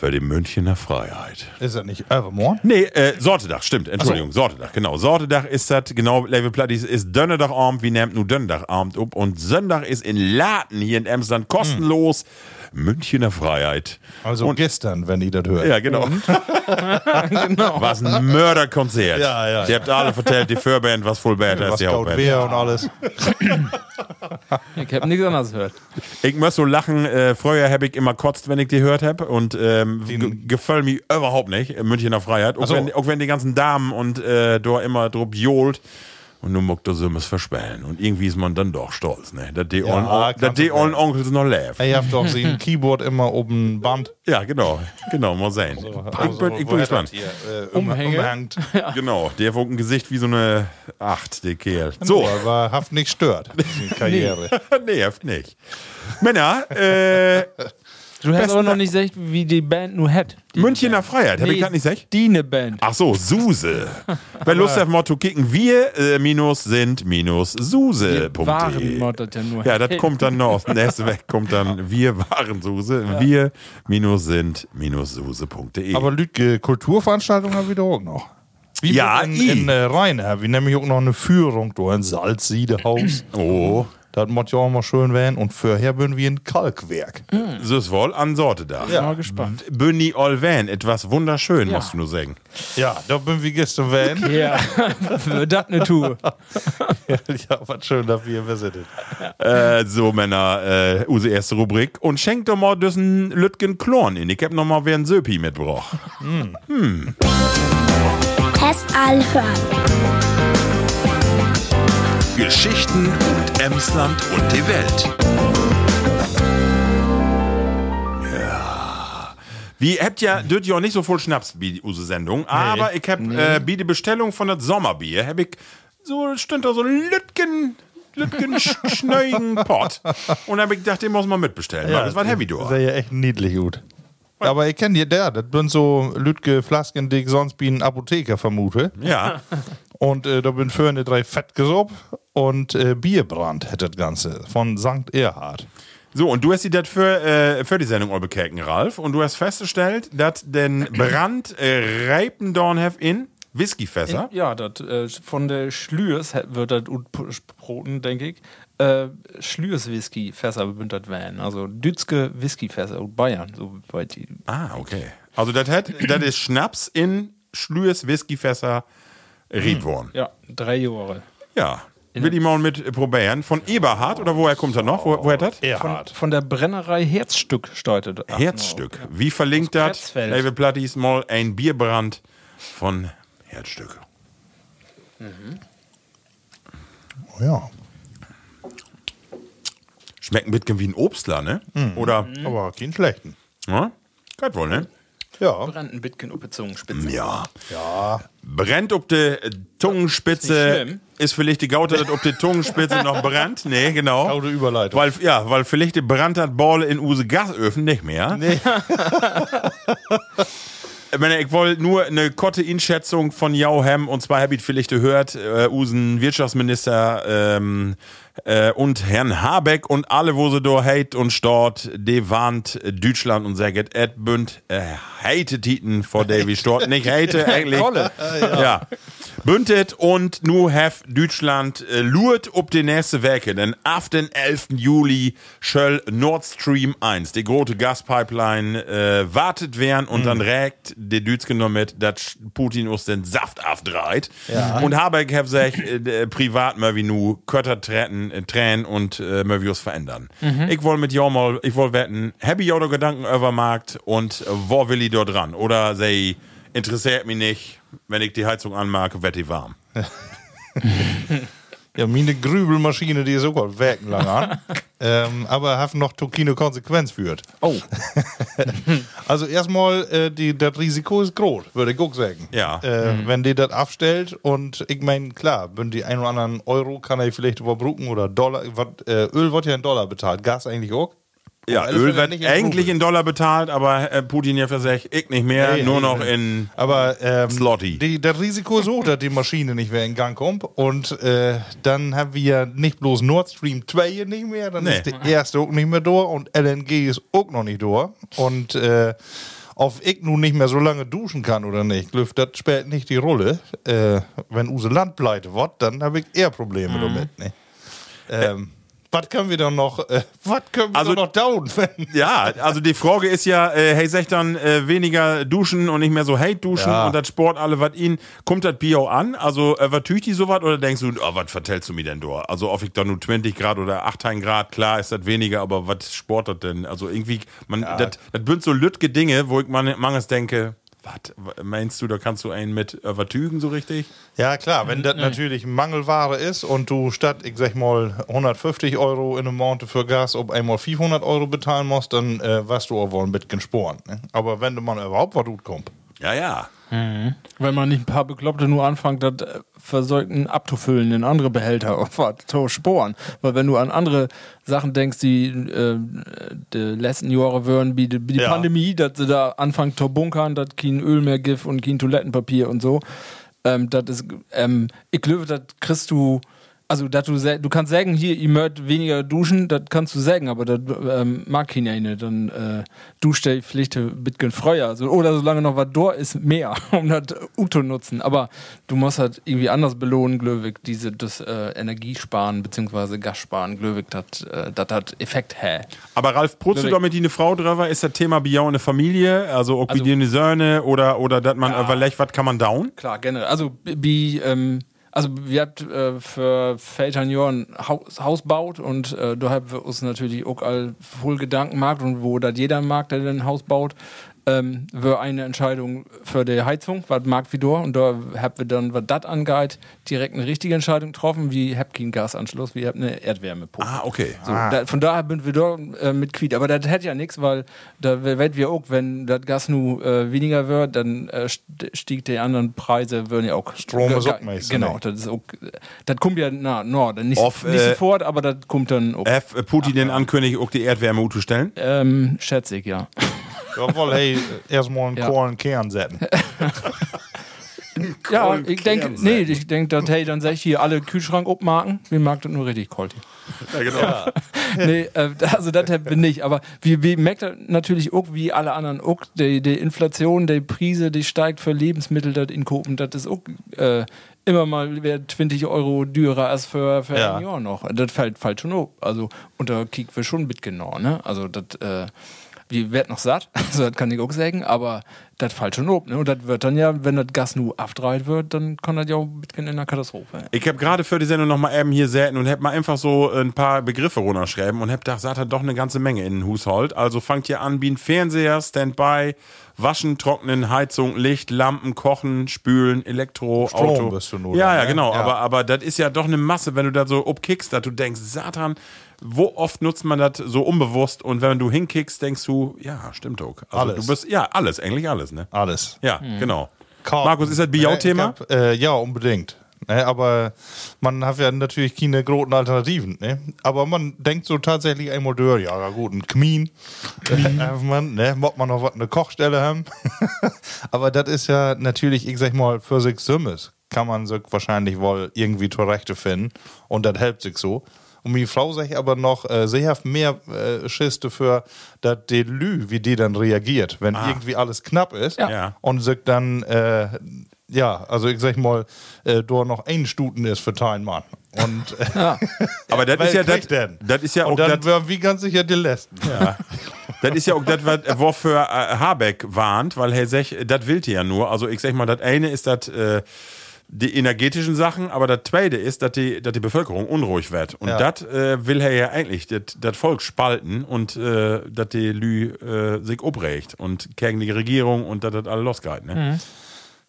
für die Münchner Freiheit. Ist das nicht Evermore? Nee, äh, Sortedach, stimmt, Entschuldigung, Sortedach, genau. Sortedach ist das, genau, Level Plattis ist Dönnerdagabend, wie nennt nur Dönnerdagabend up und Sonntag ist in Laten hier in Emsland kostenlos Münchner Freiheit. Also und, gestern, wenn ihr das hört. ja, genau. genau. Was ein Mörderkonzert. Ja, ja, Ihr habt alle vertellt, die Vorband was voll besser als Was die Hauptband. wer und alles. Ich hab nichts anderes gehört. Ich muss so lachen, äh, früher habe ich immer kotzt, wenn ich die gehört habe und ähm, ge- gefällt mir überhaupt nicht, Münchner Freiheit. Auch, so. wenn, auch wenn die ganzen Damen und äh, da immer drauf johlt und nun muckt er so was verspellen. Und irgendwie ist man dann doch stolz, ne? Dass die du ollen Onkels noch leben. Ihr habt doch sie ein Keyboard immer oben Band. Ja, genau. Genau, mal sehen. ich bin, ich bin gespannt. Äh. Umhängt. Genau, der hat ein Gesicht wie so eine Acht, der Kerl. So. Aber haft nicht stört. Karriere. nee, heft nicht. Männer, äh, Du hast aber noch nicht gesagt, wie die Band nur hat. Die Münchner Freiheit, hab ich das nicht gesagt? Die ne Band. Ach so, Suse. Wer Lust auf Motto kicken, wir äh, minus sind minus Suse. Waren moddert ja nur. Ja, das kommt dann noch. Nächste Weg kommt dann wir waren Suse. Wir minus sind minus Suse.de. Aber Lütge Kulturveranstaltungen haben wir da auch noch. Wie Ja, in, in äh, Rhein wir nämlich auch noch eine Führung da in Salzsiedehaus. Oh, das muss ja auch mal schön werden. Und vorher bin wir ein Kalkwerk. so ist wohl an Sorte da. Ja. Mal gespannt. Bünni Olvan, etwas wunderschön, musst du nur sagen. Ja, da bin wir gestern werden. Ja, für das ne Tour. ja, was schön, dass wir visited. Äh, so, Männer, äh, unsere erste Rubrik. Und schenkt doch mal diesen Lütgen Klorn in. Ich hab noch mal wer ein Söpi mitgebracht. Test hören. Geschichten und Emsland und die Welt. Wie habt ja, dürft ihr auch nicht so voll Schnaps wie unsere Sendung, aber ich hab äh, wie die Bestellung von das Sommerbier, hab ich so stimmt da so ein Lütgen Lütgen sch- schnöigen Pott und hab ich gedacht, den muss man mitbestellen. Ja, das war heavy Das durch. wäre ja echt niedlich gut. Aber ich kenne die, der, das sind so Lütge Flasken, die ich sonst wie ein Apotheker vermute. Ja, Und äh, da bin für eine drei Fettgesopp und äh, Bierbrand hätte das Ganze von St. Erhard. so und du hast die das für, äh, für die Sendung all bekäken, Ralf, und du hast festgestellt, dass den Brand äh, Reipendorn have in Whiskyfässer. Ja, das äh, von der Schlürs wird das utproten, denke ich. Äh, Schlürs Whisky Fässer bündert werden. Also Dützke Whisky Fässer und Bayern, so weit die. Ah, okay. Also das hat, das ist Schnaps in Schlürs Whiskyfässer rieb worden. Ja, drei Jahre. Ja. Will ich mal mit probieren. Von Eberhard oder woher kommt er noch? Wo, woher das? Von, Erhard. von der Brennerei Herzstück steuerte. das. Herzstück. Wie verlinkt Aus das? Pretzfeld. Liebe Plattis, mal ein Bierbrand von Herzstück. Oh ja. Schmeckt ein bisschen wie ein Obstler, ne? Oder? Aber keinen schlechten. Ja? Geht wohl, ne? Ja. Brennt ein bisschen auf die Zungenspitze. Ja. Ja. Brennt ob die Zungenspitze. Ist. Ist vielleicht die Gaute, dass ob die Zungenspitze noch brennt? Nee, genau. Gute Überleitung. Weil, ja, weil vielleicht die brennt hat Ball in use Gasöfen nicht mehr. Nee. Ich meine, ich wollte nur eine korte Einschätzung von Jauhem und zwar habe ich vielleicht gehört, äh, usen Wirtschaftsminister ähm, äh, und Herrn Habeck und alle, wo sie da heit und stort, die warnt Deutschland und sagt, et bünd äh, heite Titen vor wie stort, nicht heite eigentlich. Kolle. ja. Bündet und nu have Deutschland äh, luert ob die nächste Werke, denn ab den 11. Juli schöll Nord Stream 1, die große Gaspipeline, äh, wartet werden und dann rägt die Dütske noch mit, dass Putin uns den Saft aufdreht. Und Habeck hat sich äh, privat mal wie nu Kötter treten, äh, tränen und äh, uns verändern. Ich wollte mit jou mal, ich wollte wetten, habe ich auch noch Gedanken über Markt und äh, wo will ich dort dran? Oder sei, interessiert mich nicht, wenn ich die Heizung anmache, wird die warm. Ja, meine Grübelmaschine, die ist auch mal werkenlang an. ähm, aber hat noch keine Konsequenz führt. Oh, Also erstmal, äh, die, das Risiko ist groß, würde ich auch sagen. Ja. Äh, Wenn die das abstellt und ich meine, klar, wenn die ein oder anderen Euro kann er vielleicht überbrücken oder Dollar, wat, äh, Öl wird ja in Dollar bezahlt, Gas eigentlich auch. Ja, alles Öl wird eigentlich in Dollar bezahlt, aber äh, Putin ja versagt, ich nicht mehr, Nee, nur nee, noch in Aber ähm, Slotty. Die, das Risiko ist hoch, dass die Maschine nicht mehr in Gang kommt. Und äh, dann haben wir nicht bloß Nord Stream 2 hier nicht mehr, dann Nee. ist der erste auch nicht mehr da und LNG ist auch noch nicht da. Und äh, ob ich nun nicht mehr so lange duschen kann oder nicht, Glüff, das spielt nicht die Rolle. Äh, wenn unser Land pleite wird, dann habe ich eher Probleme Mhm. damit. Ne? Ähm, was können wir dann noch, äh, was können wir Also- noch down? Ja, also die Frage ist ja, äh, hey, sag dann äh, weniger duschen und nicht mehr so hate duschen Ja. und das Sport alle was ihn, kommt das Bio an? Also, äh, was tücht die sowas oder denkst du, oh, was vertellst du mir denn da? Also, ob ich da nur 20 Grad oder 18 Grad, klar ist das weniger, aber was sport das denn? Also, irgendwie, man, das das sind so lütge Dinge, wo ich man, manches denke, was, meinst du, da kannst du einen mit vertügen so richtig? Ja, klar, wenn das natürlich Mangelware ist und du statt, ich sag mal, 150 Euro in einem Monat für Gas ob einmal 500 Euro bezahlen musst, dann äh, weißt du auch wohl ein bisschen sporen. Ne? Aber wenn du mal überhaupt was gut kommt. Ja, ja. Wenn man nicht ein paar Bekloppte nur anfängt, das äh, Versäugten abzufüllen in andere Behälter was zu sporen. Weil wenn du an andere Sachen denkst, die äh, die letzten Jahre würden, wie die, wie die Ja. Pandemie, dass sie da anfangen zu bunkern, dass kein Öl mehr gibt und kein Toilettenpapier und so. Ähm, das ist, ähm, ich glaube, das kriegst du, also dass du, du kannst sagen, hier, ihr mögt weniger duschen, das kannst du sagen, aber das ähm, mag keiner nicht. Dann äh, duscht der vielleicht ein bisschen früher. Also, oder solange noch was da ist, mehr, um das zu nutzen. Aber du musst halt irgendwie anders belohnen, Glöwig, diese, das äh, Energiesparen bzw. Gassparen, Glöwig, das äh, das hat Effekt hä. Aber Ralf, protzt du mit die eine Frau drüber? Ist das Thema Biau eine Familie? Also, ob Also- wie die eine Söhne oder, oder dass man überlegt, was kann man down? Klar, generell. Also, wie, ähm, also wir habt äh, für Vätern ein Haus, Haus baut und äh, da haben wir uns natürlich auch all voll Gedanken gemacht und wo das jeder mag, der ein Haus baut, ähm, wir eine Entscheidung für die Heizung, was mag wie da und da haben wir dann, was das angeht, direkt eine richtige Entscheidung getroffen, wie habt keinen Gasanschluss, wie habt eine Erdwärmepumpe. Ah, okay. So, da, von daher sind wir da äh, mit quiet. Aber das hätte ja nichts, weil da werden wir auch, wenn das Gas nu äh, weniger wird, dann äh, st- stieg die anderen Preise, würden ja auch. Strom ist auch mäßig, Genau, ne? das ist auch, das kommt ja na, no, dann nicht, Auf, nicht äh, sofort, aber das kommt dann auch. F, äh, Putin den ankündigt, auch die Erdwärme zu stellen? Ähm, schätze ich, ja. Jawohl, hey, erstmal einen Ja. Kohlenkern setzen. ja, ich denke, nee, ich denke, dass, hey, dann sag ich hier alle Kühlschrank abmarken, wir mag das nur richtig kalt. Ja, genau. nee, äh, also das bin ich. Aber wir, wir merkt das natürlich auch, wie alle anderen auch, die, die Inflation, die Preise, die steigt für Lebensmittel das in Kopen, das ist auch äh, immer mal wär 20 Euro teurer als für, für Ja. ein Jahr noch. Das fällt, fällt schon auf. Also, und da kicken wir schon mit genau, ne? Also, das, äh, wir werden noch satt, also das kann ich auch sagen, aber das fällt schon auf, ne? Und das wird dann ja, wenn das Gas nur abdreht wird, dann kann das ja auch bisschen in einer Katastrophe. Ich habe gerade für die Sendung nochmal eben hier säten und hab mal einfach so ein paar Begriffe runterschreiben und hab gedacht, sagt er doch eine ganze Menge in den Haushalt. Also fangt ihr an, wie ein Fernseher, Standby, Waschen, Trocknen, Heizung, Licht, Lampen, Kochen, Spülen, Elektro, Strom Auto. bist du nur ja, dann, ja, ne? genau. Ja. Aber, aber das ist ja doch eine Masse, wenn du da so obkickst, dass du denkst, Satan, wo oft nutzt man das so unbewusst und wenn du hinkickst, denkst du, ja, stimmt auch. Also Alles. du bist, ja, alles, eigentlich alles, ne? Alles. Ja, genau. Karten. Markus, ist das Biau-Thema? hab, Äh, ja, unbedingt. Ne, aber man hat ja natürlich keine großen Alternativen. Ne? Aber man denkt so tatsächlich einmal durch, ja, ja gut, ein Kmin. Äh, man, ne, muss man noch was, eine Kochstelle haben. aber das ist ja natürlich, ich sag mal, für sich Summes kann man sich wahrscheinlich wohl irgendwie zurechte finden. Und das hilft sich so. Und die Frau sagt aber noch, äh, sie hat mehr äh, Schiss dafür, dass die Lü, wie die dann reagiert, wenn irgendwie alles knapp ist Ja. Ja. und sich dann äh, ja, also ich sag mal, äh, da noch ein Stuten ist für deinen Mann. Und äh, Aber das ist ja das, das ist ja auch Und dann das, wären wie ganz sicher die Letzten. das ist ja auch das, was- wofür äh, Habeck warnt, weil er sagt, das will ja nur. Also ich sag mal, das eine ist das äh, die energetischen Sachen, aber das zweite ist, dass die, dass die Bevölkerung unruhig wird. Und Ja. das äh, will er ja eigentlich, das Volk spalten und äh, dass die Lü äh, sich obregt und gegen die Regierung und dass das alles losgeht. Ne?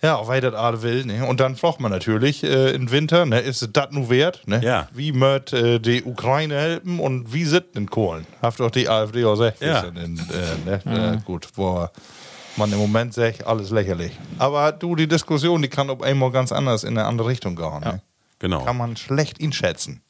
Ja, auch weil das alle will. Ne? Und dann fragt man natürlich äh, im Winter, ne, ist das nu wert? Ne? Ja. Wie möcht äh, die Ukraine helfen und wie sind denn Kohlen? Habt doch die AfD auch gesagt. Ja. In, äh, ne? äh, gut, wo man im Moment sagt, alles lächerlich. Aber du, die Diskussion, die kann auf einmal ganz anders in eine andere Richtung gehen. Ne? Genau. Kann man schlecht einschätzen.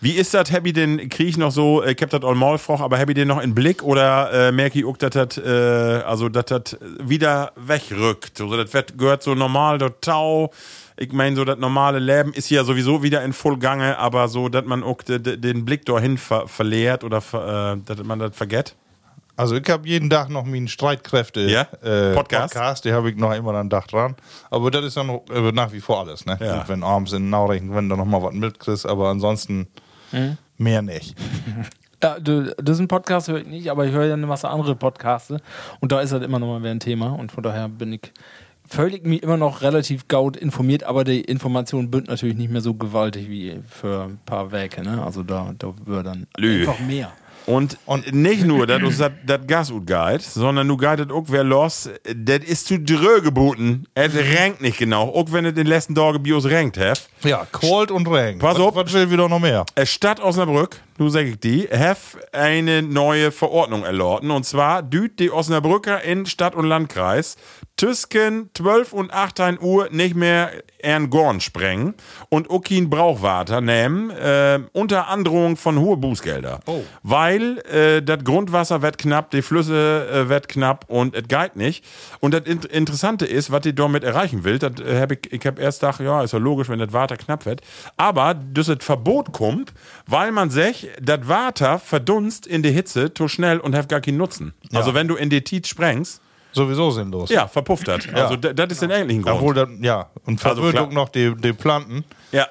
Wie ist das, Happy den krieg ich noch so, äh, ich hab das allmal froch, aber Happy den noch in Blick oder äh, merke ich auch, dass das, äh, also, dass das wieder wegrückt? Also, das gehört so normal dort Tau. Ich meine, so das normale Leben ist ja sowieso wieder in Vollgange, aber so, dass man auch de, de, den Blick dorthin ver verliert oder ver, äh, dass man das vergeht. Also ich habe jeden Tag noch meinen Streitkräfte Ja? äh, Podcast? Podcast, die habe ich noch immer einen Tag dran. Aber das ist dann noch, äh, nach wie vor alles, ne? Ja. Wenn abends in den Nachrichten, wenn du noch mal was mitkriegst, aber ansonsten mehr nicht. Ja, du, diesen Podcast höre ich nicht, aber ich höre ja eine Masse andere Podcasts und da ist halt immer noch mal wieder ein Thema und von daher bin ich völlig mir immer noch relativ gaut informiert, aber die Informationen sind natürlich nicht mehr so gewaltig wie für ein paar Werke, ne? Also da, da wird dann Lü. einfach mehr. Und, nicht nur, dass uns das das Gas ut geht, sondern du geitet auch wer los, das ist zu drö geboten. Es renkt nicht genau, auch wenn es den letzten Tagen Bios renkt, hef. Ja, Cold und Regen. Pass auf. Was will wieder noch mehr? Äh, Stadt Osnabrück, nu sag ich die, hef eine neue Verordnung erlorten. Und zwar düht die Osnabrücker in Stadt und Landkreis Tüsken 12 und 18 Uhr nicht mehr Ern Gorn sprengen und Ukin Brauchwater nehmen, äh, unter Androhung von hohe Bußgelder. Weil äh, das Grundwasser wird knapp, die Flüsse äh, wird knapp und es geht nicht. Und das Int Interessante ist, was die damit erreichen will, das äh, hab ich, ich hab erst gedacht, ja, ist ja logisch, wenn das Wasser knapp wird. Aber das Verbot kommt, weil man sich, das Wasser verdunst in die Hitze zu schnell und hat gar keinen Nutzen. Also wenn du in die Tiet sprengst, Sowieso sinnlos. ja, verpufft das. Also d- das ist den eigentlichen Grund. Obwohl, ja, und Also Verwirkung klar. noch die, die Planten. ja.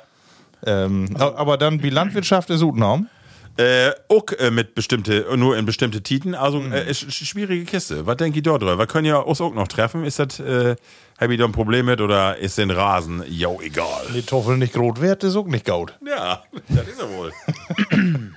Ähm, aber dann die Landwirtschaft ist Utnaum. Äh, auch äh, mit bestimmte, nur in bestimmte Titen. Also äh, ist sch- schwierige Kiste. Was denke ich dort drüber? Wir können ja uns auch noch treffen. Ist das, äh, hab ich da ein Problem mit oder ist den Rasen, jo, egal. Die Toffel nicht rot wert, ist auch nicht gaut. Ja, das ist er wohl.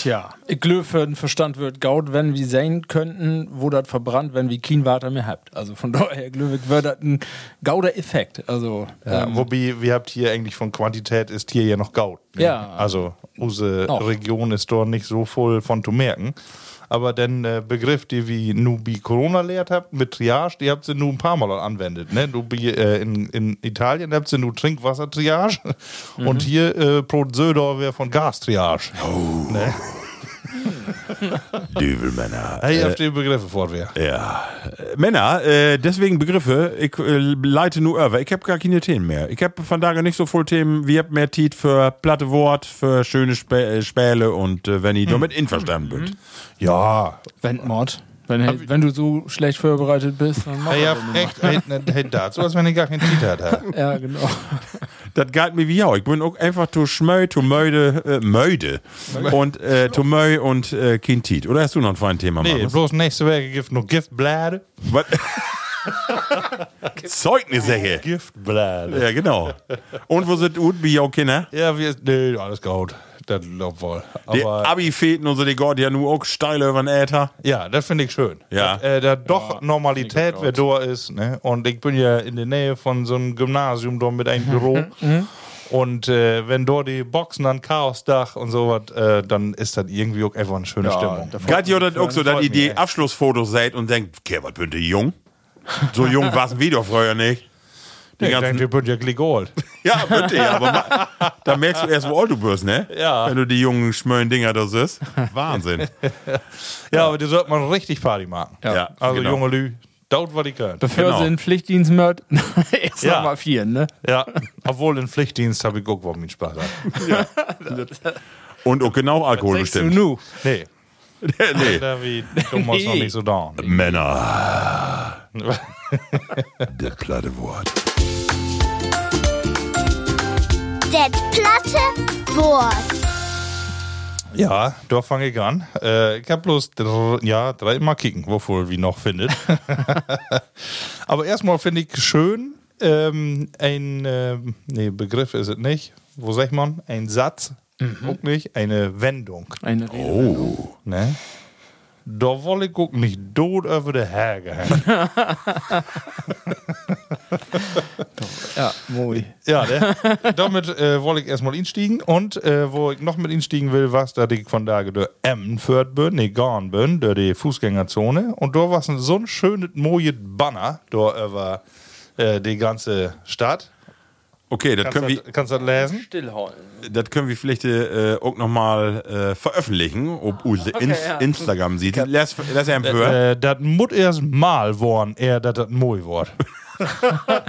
Tja, ich glaube, für den Verstand wird gaut, wenn wir sehen könnten, wo das verbrannt, wenn wir kein Water mehr habt. Also von daher glaube ich, wird das ein gauder Effekt. Also, Ja, ähm, wobei, wir habt hier eigentlich von Quantität ist hier ja noch gaut. ne? Ja. Also, unsere. Region ist dort nicht so voll von zu merken. Aber den äh, Begriff, den wir nu bei Corona lehrt habt, mit Triage, die habt ihr nu ein paar Mal anwendet. Ne? Du, bei, äh, in, in Italien habt ihr nu Trinkwassertriage und hier äh, pro Söder wäre von Gastriage. Oh. Ne? Düvelmänner. Hey, habt ihr Begriffe fortwehr? Ja. Äh, Männer, äh, deswegen Begriffe, ich äh, leite nur über. Ich habe gar keine Themen mehr. Ich habe von daher nicht so voll Themen. Wir habt mehr Tiet für platte Wort, für schöne Spä äh, Späle und äh, wenn ich damit einverstanden bin. Ja. Wendmord. Wenn, wenn du so schlecht vorbereitet bist, dann mach ja, das doch echt, hey, ne, hey, dazu, als wenn ich gar keinen hatte. mal. Ja, genau. Das geht mir wie auch. Ich bin auch einfach zu schmöi, zu möde, äh, möde. Und äh, zu möi und äh, kein Tiet. Oder hast du noch ein Thema, Nee, Markus? bloß nächste Woche gibt noch Giftblätter. Was? Zeugnisse. Giftblätter. Ja, genau. Und wo sind gut wie auch Kinder? Ja, wir, nee, alles gut. Das läuft wohl. Die Aber Abi-Feten und so, die geht ja nur auch steil über den Äther. ja, das finde ich schön. Ja. Dass, äh, da doch Normalität, wer da ist. Ne? Und ich bin ja in der Nähe von so einem Gymnasium da mit einem Büro. Und äh, wenn dort die Boxen an Chaosdach und sowas, äh, dann ist das irgendwie auch einfach eine schöne Stimmung. Geht ihr das auch so, dass ihr die. Abschlussfotos seht und denkt, okay, was bin ich jung? So jung war es wieder früher nicht. Die Ich ganzen, denke, ihr ja gleich geholt. ja, bitte, ja, aber ma- da merkst du erst, wo alt du bist, ne? Ja. Wenn du die jungen, schmönen Dinger da siehst. Wahnsinn. Ja, aber die sollte man richtig Party machen. Ja, Also genau. junge Lü, dauert, was die können. Bevor Genau. sie in Pflichtdienst mört, erst Ja. noch mal vier, ne? Ja, obwohl in Pflichtdienst habe ich auch was mit Spaß. gehabt. Und auch genau Alkohol bestimmt. nu? Nee, nee. da wie Thomas noch nicht so down. Männer. Der platte Wort. Det platte Wort. Ja, da fange ich an. Äh, ich habe bloß dr ja, dreimal kicken, wovor wie noch findet. Aber erstmal finde ich schön, ähm, ein ähm, nee, Begriff ist es nicht. Wo sagt man? Ein Satz, auch nicht, eine Wendung. Eine Rede. Oh. Ne? Da wolle ich auch nicht tot über die Häge. Ja, moi. Ja, ne? damit äh, wollte ich erstmal einstiegen. Und äh, wo ich noch mit einstiegen will, was, dass ich von da durch Emmen führt bin, nee, Garn bin, durch die Fußgängerzone. Und da war so ein schönes, mooies Banner, da über äh, die ganze Stadt. Okay, das Kannst können, wir, das- kannst du das lesen? Stillhalten. das können wir vielleicht äh, auch nochmal äh, veröffentlichen, ob use Inst ja. Instagram sieht. Lass, lass er für. Äh, das muss erst mal worden, eher, dass das mooi wird.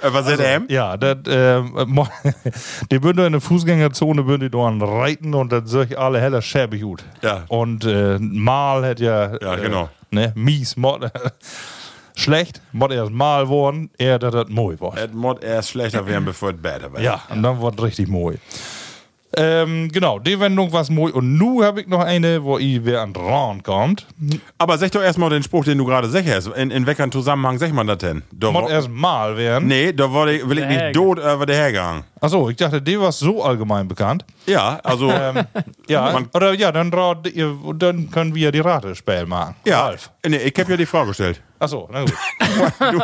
Äh, was ist er? Ja, das, äh, die würden in der Fußgängerzone würden die da reiten und das sehe ich alle heller schäbig gut. Ja. Und äh, mal hat ja, Ja, genau. äh, ne, mies, mod, schlecht, mod erst mal worden, eher dass das mooi wird. Es muss erst schlechter werden, bevor es besser wird. Ja, und dann wird richtig mooi. Ähm, genau, die Wendung war mooi. Und nu habe ich noch eine, wo ich wer an den Rand kommt. Aber sag doch erstmal den Spruch, den du gerade sagst. In, in welchem Zusammenhang sag man das denn? Da Mod wo- erst mal werden. nee, da wollte ich, will ich nicht tot über der Hergang. Achso, ich dachte, die war so allgemein bekannt. Ja, also. Ja, Man- oder ja, dann, rat ihr, dann können wir die Ratespiel machen. ja, Ralf. nee, ich habe ja die Frage gestellt. Achso, na gut.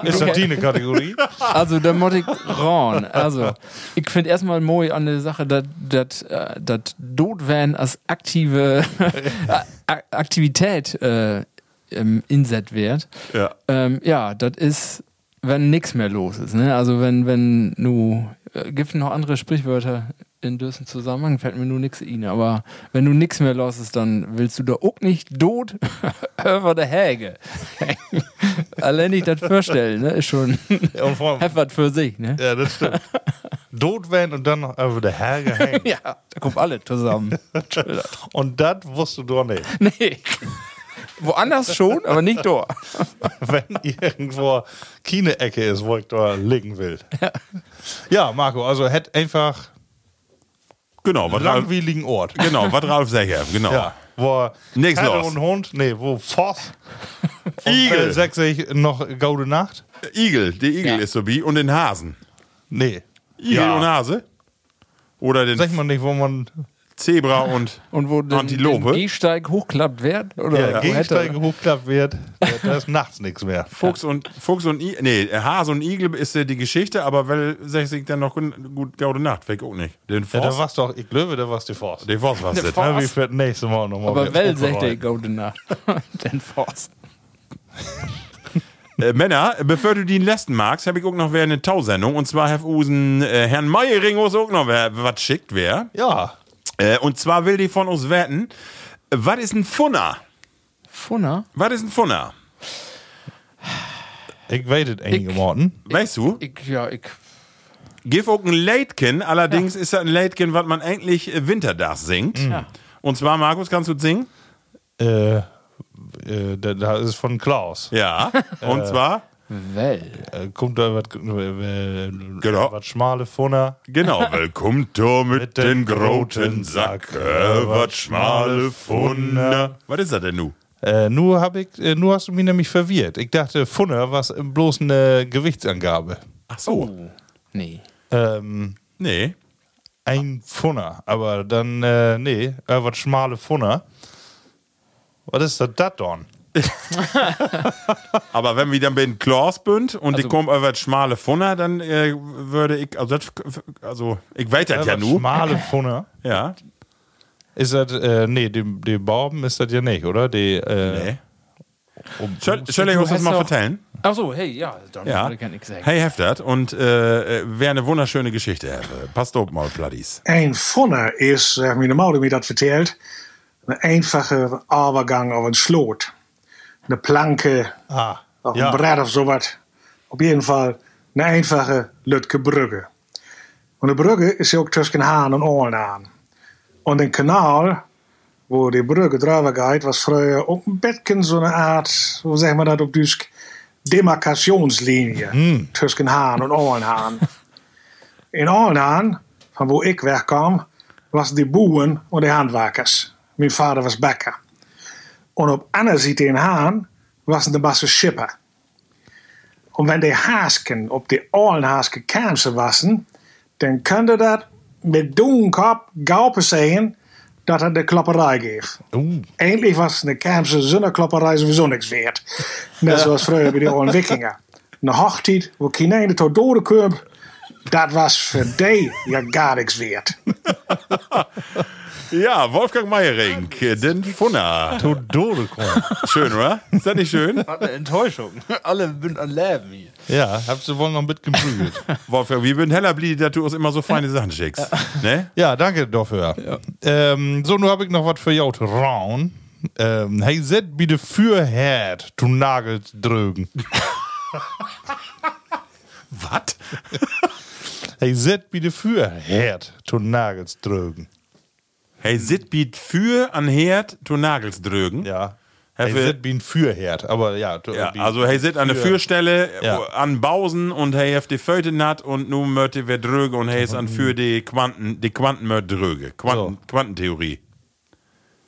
ist das die eine Kategorie? Also, da muss ich ran. Also, ich finde erstmal moi an der Sache, dass das äh, Dotwan als aktive A- Aktivität äh, inset wird. Ja. Ähm, ja, das ist, wenn nichts mehr los ist. Ne? Also, wenn, wenn nu, äh, gibt noch andere Sprichwörter in diesem Zusammenhang, fällt mir nur nichts ein. Aber wenn du nichts mehr los ist, dann willst du da auch nicht tot über der Häge. Allein nicht das vorstellen, ne? ist schon allem- Heffert für sich, ne? Ja, das stimmt. Dot werden und dann noch über der Herge hängen. Ja, da kommt alle zusammen. Und das wusstest du doch nicht. nee. Woanders schon, aber nicht da. Wenn irgendwo keine Ecke ist, wo ich da liegen will. Ja, Marco, also hätte einfach Genau, was einen Ralf, langweiligen Ort. genau, was Ralf sagt, genau. Ja, wo Nix Katze los. und Hund, nee, wo Voss. Und, Igel. Äh, sag ich noch Gaude Nacht? Igel, der Igel Ja. ist so wie und den Hasen. Nee. Igel Ja. und Hase? Oder den Sag mal nicht, wo man Zebra und, Und wo den, Antilope? den Gehsteig hochklappt wird? Oder ja, wo hätte- Gegensteige hochklappt wird, da ist nachts nichts mehr. Fuchs und Fuchs und I nee, Hase und Igel ist die Geschichte, aber weil sag ich dann noch gut, gut gaude Nacht, weg auch nicht. Den Ja, da Forst, war's doch, ich glaube, da war's die Forst. den Forst Der das. Forst. Ja, wie für das nächste Mal nochmal. Aber der aufbereiten. Gute Nacht. Den Forst. Äh, Männer, bevor du die letzten magst, habe ich auch noch wer eine Tausendung und zwar Herr Usen äh, Herrn Meiering uns auch noch wer was schickt wer. Ja, Äh, und zwar will die von uns wetten, was ist ein Funner? Funner? Was ist ein Funner? ich weiß es einige Morten. Weißt du? Ich, ja, ich. Gib auch ein Leitkin, allerdings ist das ein Leitkin, was man eigentlich äh, Winterdach singt. Ja. Und zwar, Markus, kannst du singen? Äh, äh, da, da ist von Klaus. Ja. Und zwar, Well. Äh, kommt da was, äh, Genau. was schmale Funner. genau, willkommen da mit den groten Sack, äh, wat schmale Funner. Was ist das denn nu? Äh, nur, hab ich, äh, nur hast du mich nämlich verwirrt. Ich dachte, Funner war bloß eine Gewichtsangabe. Ach so. Nee. Ähm, Nee. ein Funner. Aber dann, äh, nee, äh, was schmale Funner. Was ist das dann? Aber wenn wir dann bei den Klaus bünd und die Also- kommen über das schmale Funner, dann äh, würde ich, also, das, also ich weiß das Äh, ja was nu. Schmale Funner. Ja. Ist das, äh, nee, die, die Bauben ist das ja nicht, oder? Die, äh, Nee. um, ich uns das mal vertellen? Ach so, hey, ja, dann Ja. kann ich sagen. Hey, Heftert. Und äh, äh, wäre eine wunderschöne Geschichte. Herr. Passt auf mal, Platties. Een vonne is, zeg maar, normaal wie dat vertelt, een eenvoudige overgang of een sloot. Een planke ah, of ja. een brett of zo wat. Op jeden Fall een eenvoudige Lutke Brugge. Und de Brugge is ook tussen Haan en Oorn aan. Und een kanaal, wo die Brugge drüber geht, was früher ook een beetje zo'n Art, hoe zeg maar dat op Duits, Demarkationslinie tussen Haan en Oornhaan. In Oornhaan von wo ich wegkwam, was die boeren und die handwerkers. Mijn vader was bakker. En op andere zijde in Haan was de basse schipper. En wenn die Haasken op die Ohlenhaaske Kamse wassen, dan kunde dat met doenkop gauw zeggen dat het de klapperij geeft. Oeh. Eindelijk was de Kamse zonneklapperij sowieso niks waard. Net zoals vroeger bij de oude Wikinger. De hoogtijd, waar Kineen tot dode kwam, dat was voor die ja gar niks waard. Ja, Wolfgang Meiering, den Funner. Todode kommen. Schön, oder? Ist das nicht schön? Hat eine Enttäuschung. Alle sind an Leben hier. Ja, habt ihr wohl noch mit geprügelt. Wolfgang, wie würden heller blieben, dass du uns immer so feine Sachen schickst. Ne? ja, danke dafür. Ähm, so, nun habe ich noch was für Jaut Raun. Ähm, hey, set bitte für Herd, du Nagels drögen. Was? Hey, set bitte für Herd, du Nagels drögen. Hey, sit biet für an Herd, du Nagels drögen. Ja. Hey, für- set bin für Herd, aber ja. Ja, also hey sit an der für- Fürstelle Ja. an Bausen und hey heft die Föte nat und nu möchte wer dröge und hey ist an für die Quanten, die Quanten mört dröge. Quanten, So. Quantentheorie.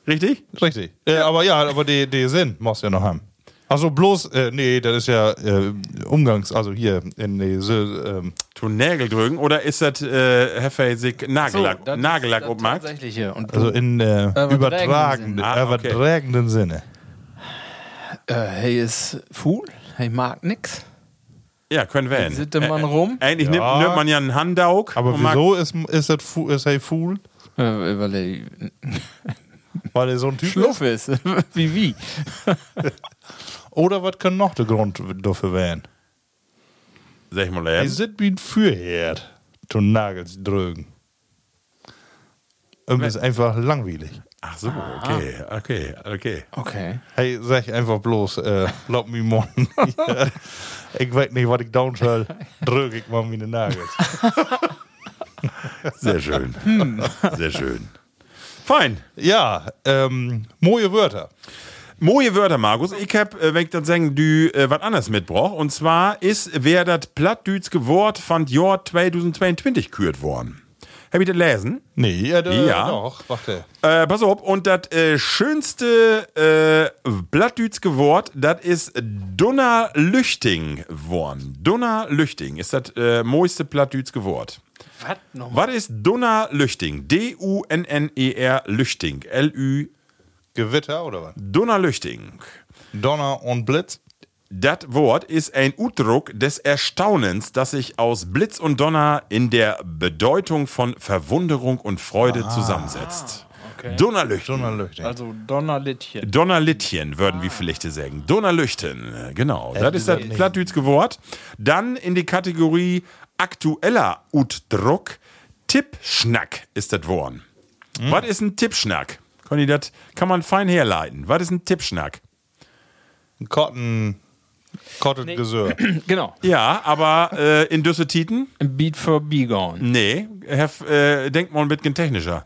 Richtig? Richtig. Äh, aber ja, aber die, die Sinn musst du ja noch haben. Also bloß, äh, nee, das ist ja äh, Umgangs, also hier in die, ähm, Tu Nägel drögen oder ist das äh, sich Nagellack, ist Nagellack das obmacht? Tatsächlich hier. Und also in äh, Übertragenden übertragenden, Sinne. Ah, okay. übertragenden Sinne. äh, hey ist Fool, hey mag nix. Ja, können wir. Sitte man rum. Eigentlich Ja. nimmt, nimmt man ja einen Handauk. Aber wieso ist, ist das fu- ist er Fool? Äh, weil er Weil er so ein Typ Schluff ist. wie wie. ist? Oder was kann noch der Grund dafür werden? Sag mal, Er ähm, sitzt wie ein Fürherd, du Nagels drögen. Und ist einfach langweilig. Ach so, okay, okay, okay. Okay. Hey, sag einfach bloß, äh, glaub mir morgen. ich weiß nicht, was ich down soll. Drück ich mal meine Nagels. Sehr schön. Sehr schön. Fein. Ja, ähm, mooie Wörter. Moje Wörter, Markus. Ich hab, äh, wenn ich das sagen, du äh, was anderes mitbrauch. Und zwar ist, wer das plattdütske Wort von Jahr 2022 kürt worden. Hab ich das lesen? Nee, ja, da, Ja. doch, warte. Äh, pass auf, und das äh, schönste äh, plattdütske Wort, das ist Donnerlüchting worden. Donnerlüchting ist das äh, moiste plattdütske Wort. Was nochmal? Was ist Donnerlüchting? D-U-N-N-E-R Lüchting. L-Ü Gewitter oder was? Donnerlüchting. Donner und Blitz. Das Wort ist ein Udruck des Erstaunens, das sich aus Blitz und Donner in der Bedeutung von Verwunderung und Freude zusammensetzt. Donnerlüchten. Donnerlüchting. Also Donnerlittchen. Donnerlittchen, würden wir vielleicht sagen. Donnerlüchten, äh, genau. das ist das plattdütske Wort. Dann in die Kategorie aktueller Udruck. Tippschnack ist das Wort. Was ist ein Tippschnack? Conny, das kann man fein herleiten. Was ist ein Tippschnack? Ein Cotton, Cotton Gesör. Genau. Ja, aber äh, in Düssetiten? Beat for Begone. Nee, hef, äh, denkt mal ein bisschen technischer.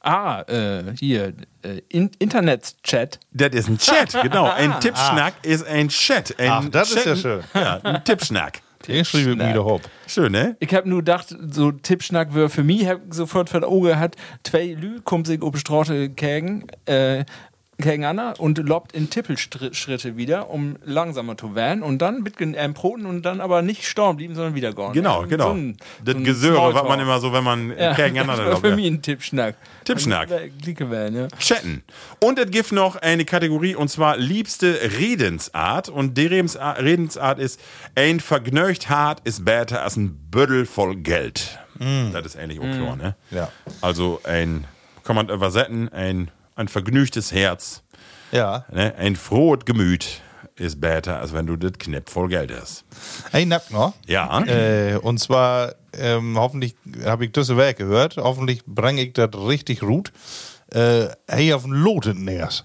Ah, äh, hier, äh, in Internet-Chat. Das ist ein Chat, genau. Ein Tippschnack ist ein Chat. Ein Ach, das ist ja schön. Ja, ein Tippschnack. Den schrieb ich mir wieder hoch. Schön, ne? Ich hab nur gedacht, so Tippschnack wäre für mich, hab sofort vor der Augen gehabt, zwei Lü kommt sich auf die Straße kägen, äh, gegeneinander und lobt in Tippelschritte wieder, um langsamer zu werden und dann mit einem Proten und dann aber nicht storm blieben, sondern wieder gone. Genau, Und genau. So ein, das so Gesöre, was man immer so, wenn man ja, gegeneinander das war für mich ein Tippschnack. Tippschnack. Glicke werden, ja. Chatten. Und es gibt noch eine Kategorie, und zwar liebste Redensart. Und die Redensart, ist, ein vergnügt hart ist besser als ein Büdel voll Geld. Das ist ähnlich auch klar, ne? Ja. Also ein, kann man übersetzen, ein, ein vergnügtes Herz, Ja. ne? ein frohes Gemüt ist besser, als wenn du das Knipp voll Geld hast. Ein Nack noch. Ja. Äh, und zwar, ähm, hoffentlich habe ich das Werk gehört, hoffentlich bringe ich das richtig gut. Äh, hey, auf den Loten nähers.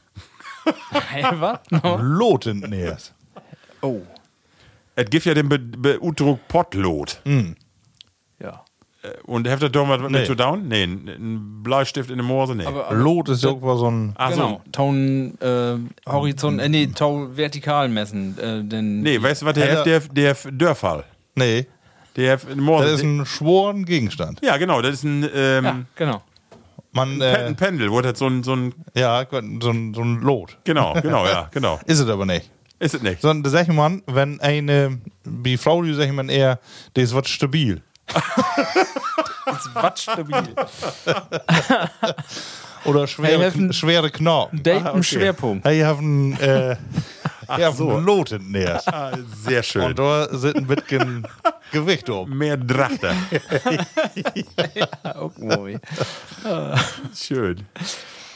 Hey, was? No? Loten nähers. Oh, Es gibt ja den Be Be Udruck Pottlot. ja. Und habt ihr da mal mit Nee. zu down? Nee, ein ein Bleistift in der Moose? Nee. Aber, aber Lot ist irgendwo so ein. Ach genau, so. Ton, äh, Horizont, äh, nee, Ton vertikal messen. Äh, denn Nee, weißt du, was der ist? Der, der Dörfall. Nee. Der morgen. Das ist ein schworen Gegenstand. ja, genau, das ist ein, ähm, Ja, genau. Man, Pen- äh, ein Pendel, wo das so ein, so ein, ja, so ein, so ein Lot. genau, genau, ja, genau. Ist es aber nicht. Ist es nicht. Sondern da sag ich mal, wenn eine, wie Frau, die sagt man eher, das wird stabil. Ist was stabil. Oder schwere, Hey, schwere Knochen. Date im Schwerpunkt. Hey, einen, äh, ihr habt einen Lot hinten erst. Ah, sehr schön. Und da sind ein bisschen Gewicht oben. Mehr Drachter. Auch moi. schön.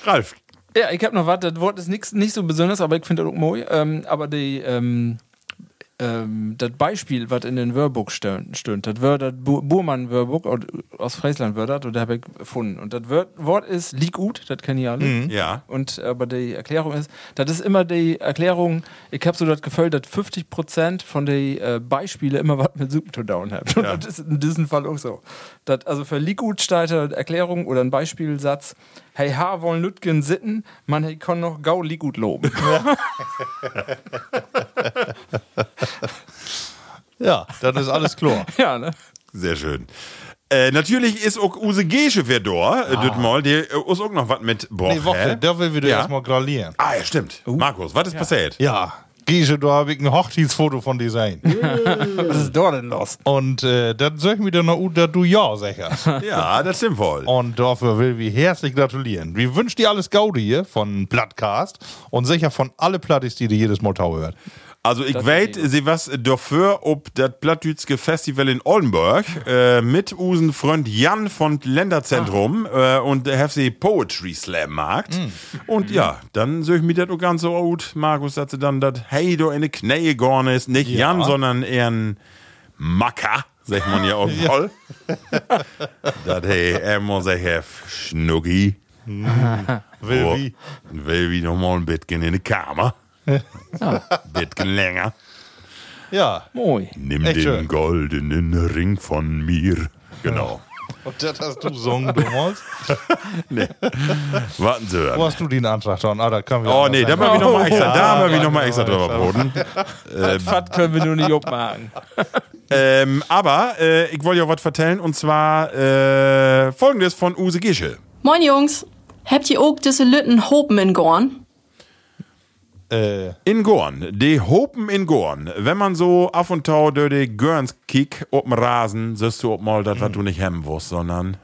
Ralf, Ja, ich habe noch was, das Wort ist nix, nicht so besonders, aber ich finde das auch moi. Ähm, aber die, ähm, ähm, das Beispiel, was in den Wörbuch stöhnt, das wird das Bu Burmann Wörbuch aus Friesland wird das und da habe ich gefunden. Und das Wort, ist lieg gut, das kennen die alle. ja. Und aber die Erklärung ist, das ist immer die Erklärung, ich habe so das Gefühl, dass 50% von den äh, Beispielen immer was mit Super to down haben. Und Ja. das ist in diesem Fall auch so. Das, also für Likud steht da eine Erklärung oder ein Beispielsatz, hey, ha wollen Lütgen sitten, man hey, kann noch gau Likud loben. Ja, dann ist alles klar. ja, ne? Sehr schön. Äh, natürlich ist auch Use Gesche wer da, äh, das mal, der äh, ist auch noch was mit Boah, Nee, Woche, da will wieder Ja. erstmal gratulieren. Ah, ja, stimmt. Markus, was ist passiert? Ja, Giesche, da habe ich ein Hochzeitsfoto von dir sein. Was ist da denn los? Und äh, dann sag ich mir dann noch, dass du ja sagst. Ja, das stimmt wohl. Und dafür will wir herzlich gratulieren. Wir wünschen dir alles Gaudi hier von Plattcast und sicher von alle Plattis, die dir jedes Mal tau hört. Also ich Das weiß, sie was dafür, ob das Plattdütske Festival in Oldenburg äh, mit usen Freund Jan von Länderzentrum äh, und der FC Poetry Slam macht. Und ja, dann soll ich mir das auch ganz so gut, Markus, dass sie dann das hey do in die Knie gorn ist. Nicht Jan, sondern eher ein Macker, sagt man ja auch voll. das hey, er muss sich Schnucki. Will Oh, wie? will wie noch mal ein bisschen in die Kammer. Bisschen länger. Ja. Moi. Nimm Echt den schön. goldenen Ring von mir. Genau. Und das hast du gesungen damals? Warten Sie. Wo hast du den Antrag dann? Ah, da können wir Oh nee, da machen wir nochmal extra, da haben wir ja, noch mal ja, extra ja, drüber ja. Das Fat können wir nur nicht abmachen. Ähm, aber äh, ich wollte ja was vertellen und zwar äh, folgendes von Use Gische. Moin Jungs, habt ihr auch diese Lütten Hopen in Gorn? Äh, In Gorn, die Hopen in Gorn. Wenn man so auf und tau durch die Görns kick auf dem Rasen, siehst du ob mal das, was du nicht hemmen wirst, sondern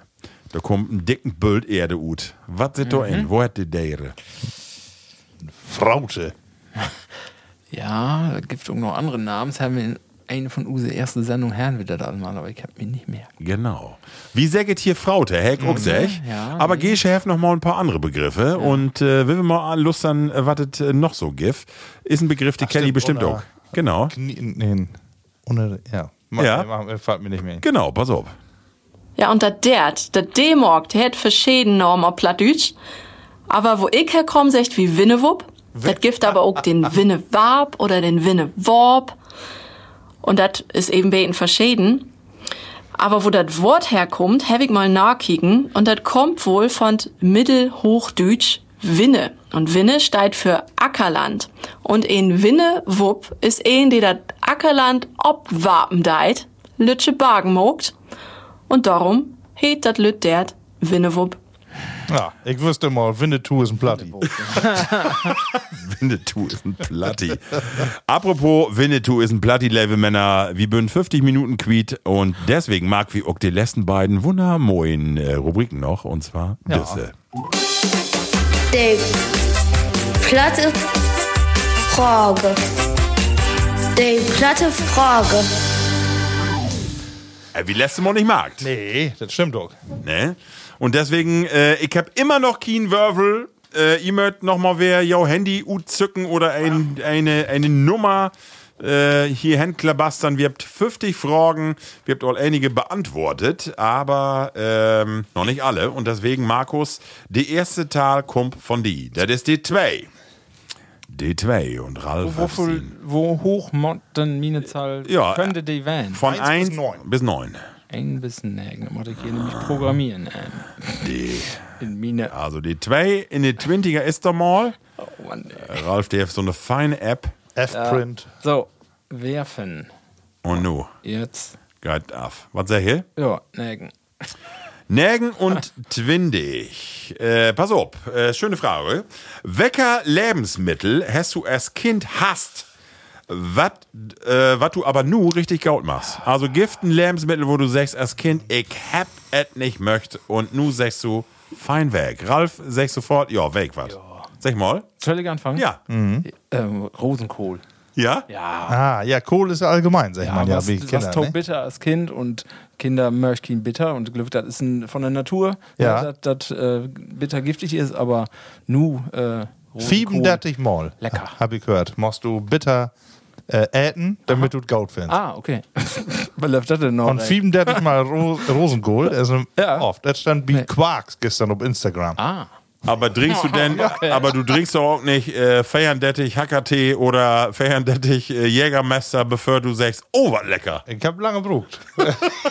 da kommt ein dicken Bild Erde ut. Was sit da in? Wo hat die Dere? Fraute. Ja, da gibt es auch noch andere Namen. Das haben wir in eine von Use erste Sendung Herren wieder da mal, aber ich hab mich nicht mehr. Genau. Wie säget hier Fraute, Heck auch sech. ja, Aber nee. Gesche heft noch mal ein paar andere Begriffe. Und äh, will wir mal Lust an, äh, was es äh, noch so gibt. Ist ein Begriff, die kenne ich stimmt, bestimmt auch. Genau. Knie, nee. Ohne, ja. Mach, Ja. Mach, fällt mir nicht mehr. ein. Genau, pass auf. Ja, und dat dert, dat D-Mark, der hat verschiedene Normen auf Plattdeutsch. Aber wo ich herkomme, sagt wie Winnewupp. Das gibt aber auch den Winnewab oder den Winneworb. Und das ist eben beten verschieden. Aber wo das Wort herkommt, habe ich mal nachkicken. Und das kommt wohl von Mittelhochdeutsch Winne. Und Winne steht für Ackerland. Und in Winnewupp ist ein, der das Ackerland obwapen deit, Lütsche Bagen mogt. Und darum heet dat Lüt dert Winnewupp. Ja, ich wüsste mal, Winnetou ist ein Platti. Winnetou ist ein Platti. Apropos Winnetou ist ein Platti, liebe Männer. Wir bünden 50 Minuten Quiet und deswegen mag wir auch die letzten beiden wundermoin äh, Rubriken noch und zwar Ja. diese. Die platte Frage. Die platte Frage. Äh, wie letzte Mal nicht mag. Nee, das stimmt doch. Ne? Und deswegen, äh, ich hab immer noch keinen Würfel. Äh, ihr mögt noch mal wer jou Handy zücken oder ein, eine, eine Nummer äh, hier hinklabastern. Wir habt 50 Fragen, wir habt auch einige beantwortet, aber ähm, noch nicht alle. Und deswegen, Markus, die erste Tal kommt von die. Das ist die 2. Die 2 und Ralf Wo, wo, wo hoch mod denn meine Zahl Ja, könnte die werden? von Eins 1 bis neun. bis 9. Ein bisschen nägen, da muss ich hier nämlich programmieren. Ähm, Die, in meine. also die 2 in die 20er ist da mal. Oh Mann, ey. Ralf, der hat so eine feine App. F-Print. So, werfen. Und nu. Jetzt Geht af. Was sag ich? Ja, nägen. Nägen und Twindig. Äh, pass auf, äh, schöne Frage. Wecker Lebensmittel hast du als Kind hast, was äh, wat du aber nu richtig gaut machst? Also giften Lebensmittel, wo du sagst als Kind, ich hab et nicht möcht und nu sagst du, fein weg. Ralf sagst sofort, ja, weg was. Sag mal. Soll ich anfangen? Ja. Ähm, Rosenkohl. Ja? Ja. Ah, ja, Kohl ist ja allgemein, sag ich mal, ja, was, wie was Kinder, taugt ne? bitter als Kind und Kinder möchten bitter und Glück, das ist ein, von der Natur, Ja. dass das äh, bitter giftig ist, aber nu äh, Rosenkohl. 35 Mal. Lecker. Hab ich gehört. Musst du bitter äh, äten, damit du Gaut findest. Ah, okay. Was läuft das denn noch? Und ey? 35 Mal Ro Rosenkohl, also Ja. oft. Das stand wie Nee. Quarks gestern auf Instagram. ah. Aber trinkst du denn, aber du trinkst doch auch nicht äh, Feierndettich, Hackertee oder Feierndettich, äh, Jägermeister, bevor du sagst, oh, was lecker. Ich hab lange gebraucht.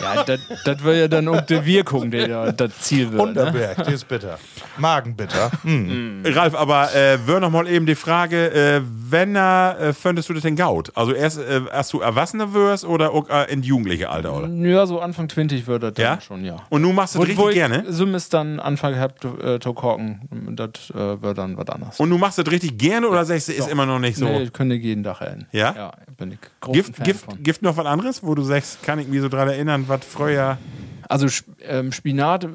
Ja, das wäre ja dann auch die Wirkung, die da das Ziel wird. Ne? Unterberg, die ist bitter. Magenbitter. Hm. Ralf, aber äh, wör noch mal eben die Frage, äh, wenn äh, findest du das denn gaut? Also erst, äh, erst du Erwachsener wirst oder auch, äh, in jugendliche Alter, oder? Ja, so Anfang 20 wird das Ja? dann schon, ja. Und du machst das Wo, richtig wo ich gerne? Zumindest dann Anfang gehabt äh, zu korken, das äh, wird dann was anderes. Und du machst das richtig gerne oder sagst du, ist immer noch nicht so? Nee, ich könnte jeden Tag hin. Ja? Ja, bin ich groß Gift, Fan Gift, von. Gift noch was anderes, wo du sagst, kann ich mich so dran erinnern, was früher. Also ähm, Spinat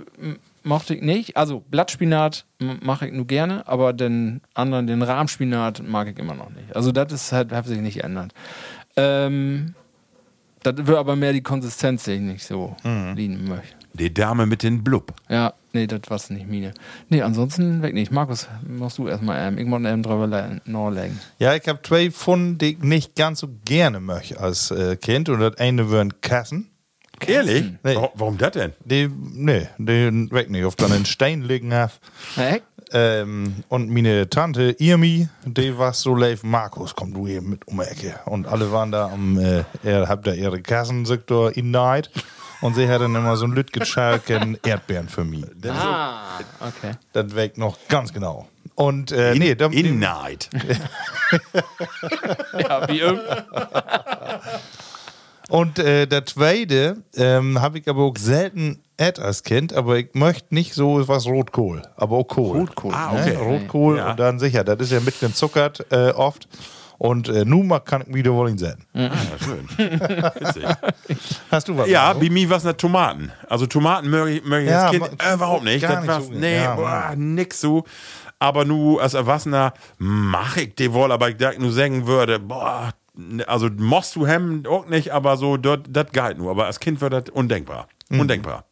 mochte ich nicht. Also Blattspinat mache ich nur gerne, aber den anderen, den Rahmspinat mag ich immer noch nicht. Also das ist halt, hat sich nicht geändert. Ähm, das wird aber mehr die Konsistenz, die ich nicht so lieben möchte. Die Dame mit den Blub. Ja, nee, das war's nicht meine. Nee, ansonsten weg nicht. Markus, machst du erstmal ähm, ich muss ähm drüber le- nachlegen. Ja, ich hab zwei von, die ich nicht ganz so gerne möchte als äh, Kind. Und das eine wären Kassen. Ehrlich? Nee. Wa- Warum das denn? Die, nee, die weg nicht. Auf dann einen Stein liegen hab. Hä? Ähm, und meine Tante Irmi, die war so live, Markus, komm du hier mit um die Ecke. Und alle waren da am, äh, er habt da ihre Kassensektor in Night. Und sie hat dann immer so ein Lütgetschalken Erdbeeren für mich. Ah, okay. Das weg noch ganz genau. Und äh, nee, da, In Night. Ja, wie irgend Und äh, der zweite ähm, habe ich aber auch selten ät als Kind, aber ich möchte nicht so was Rotkohl, aber auch Kohl. Rotkohl. Ah, Ne? okay. Rotkohl Ja. und dann sicher, das ist ja mit gezuckert äh, oft. Und äh, nun kann ich wieder wollen sehen. Ah, schön. Witzig. Hast du was? Ja, bei mir was eine Tomaten. Also Tomaten möge ich, möge ich Ja, als Kind äh, überhaupt nicht. gar Das nicht so. nee, Ja, boah, nix so. Aber nu als Erwachsener mach ich die wohl, aber ich da nur sagen würde, boah, also musst du hemmen auch nicht, aber so, das geht nur. Aber als Kind wird das undenkbar. Mhm. Undenkbar.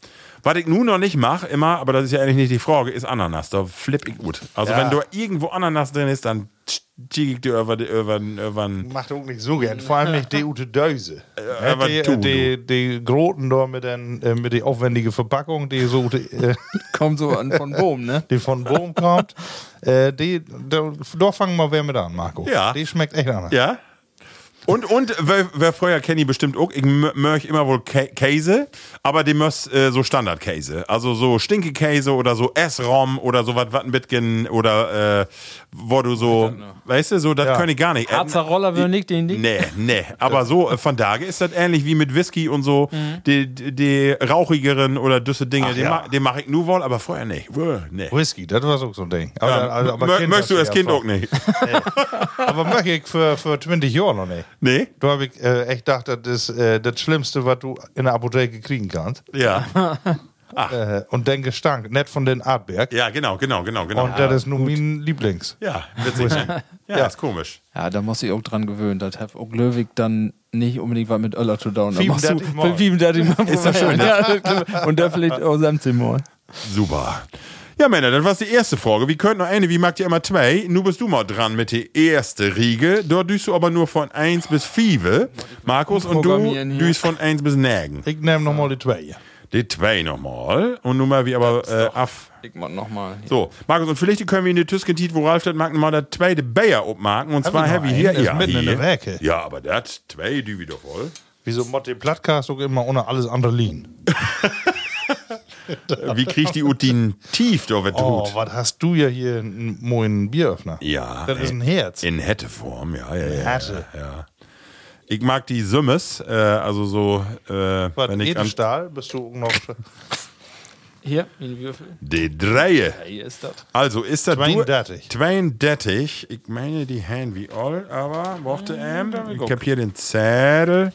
Was ich nun noch nicht mache, immer, aber das ist ja eigentlich nicht die Frage, ist Ananas. Da flipp ich gut. Also Ja. wenn da irgendwo Ananas drin ist, dann schick ich dir über, die- über, über, Macht auch nicht so gern. Vor allem nicht die Ute Döse. aber die, du, die, die Groten da mit, den, äh, mit der aufwendigen Verpackung, die so äh, kommt so an von Bohm, ne? die von Bohm kommt. Äh, die, da, da fangen wir wer mit an, Marco. Ja. Die schmeckt echt anders. Ja. Und, und wer, wer vorher kenne ich bestimmt auch, ich mö- möchte immer wohl Kä Käse, aber die muss äh, so Standardkäse. Also so Stinkekäse oder so Essrom oder so was was ein bisschen oder äh, wo du so, weißt du, so, das Ja. kann ich gar nicht. Äh, Harzer Roller will nicht den Ding. Nee, nee. Aber so äh, von daher ist das ähnlich wie mit Whisky und so. Die, die, die rauchigeren oder düsse Dinge, Ach die, ja. ma mache ich nur wohl, aber vorher nicht. Nee. Whisky, das war so ein Ding. Aber, Ja, also, aber möchtest du als Kind auch nicht? Aber möchte ich für, für 20 Jahre noch nicht. Nee? Da habe ich äh, echt gedacht, das ist äh, das Schlimmste, was du in der Apotheke kriegen kannst. Ja. Äh, und den Gestank, nicht von den Artberg. Ja, genau, genau, genau, genau. und das ist nun mein Lieblings. ja, witzig. ne? ja, ist komisch. Ja, da muss ich auch dran gewöhnen. Das hat auch Löwig dann nicht unbedingt was mit Öller zu down. Da machst du 35 Mal. 35 Mal. Ist doch schön? Ja, das. Und da vielleicht auch 17 Mal. Super. Ja, Männer, das war die erste Frage. Wir könnten noch eine, wie mag ihr immer zwei? Nun bist du mal dran mit der ersten Riege. Dort düst du aber nur von 1 bis 5. Markus, und du düst von 1 bis Nägen. Ich nehme nochmal die zwei. Die zwei nochmal. Und nun mal wie aber äh, af. Ich mach nochmal. So, Markus, und vielleicht können wir in der Tüskentit, wo Ralf das mag, mal das zweite Bayer abmarken. Und zwar noch Heavy hier. Ja, mitten in der Werke. Ja, aber das zwei, die wieder voll. Wieso macht der Plattcast auch immer ohne alles andere liegen? Wie kriegt die Utin tief, wird Oh, tut? was hast du ja hier einen moinen Bieröffner? Ja. Das ist ein Herz. In Hätteform, ja, ja, ja. Hätte. Ja. Ich mag die Sümmes, äh, also so, äh, Was, wenn ich an Edelstahl? Bist du noch. Hier, in Würfel. die Dreie. Ja, hier ist das. Also ist das 32. 32. Ich meine die Hand wie all, aber warte ähm, ich hab hier den Zettel.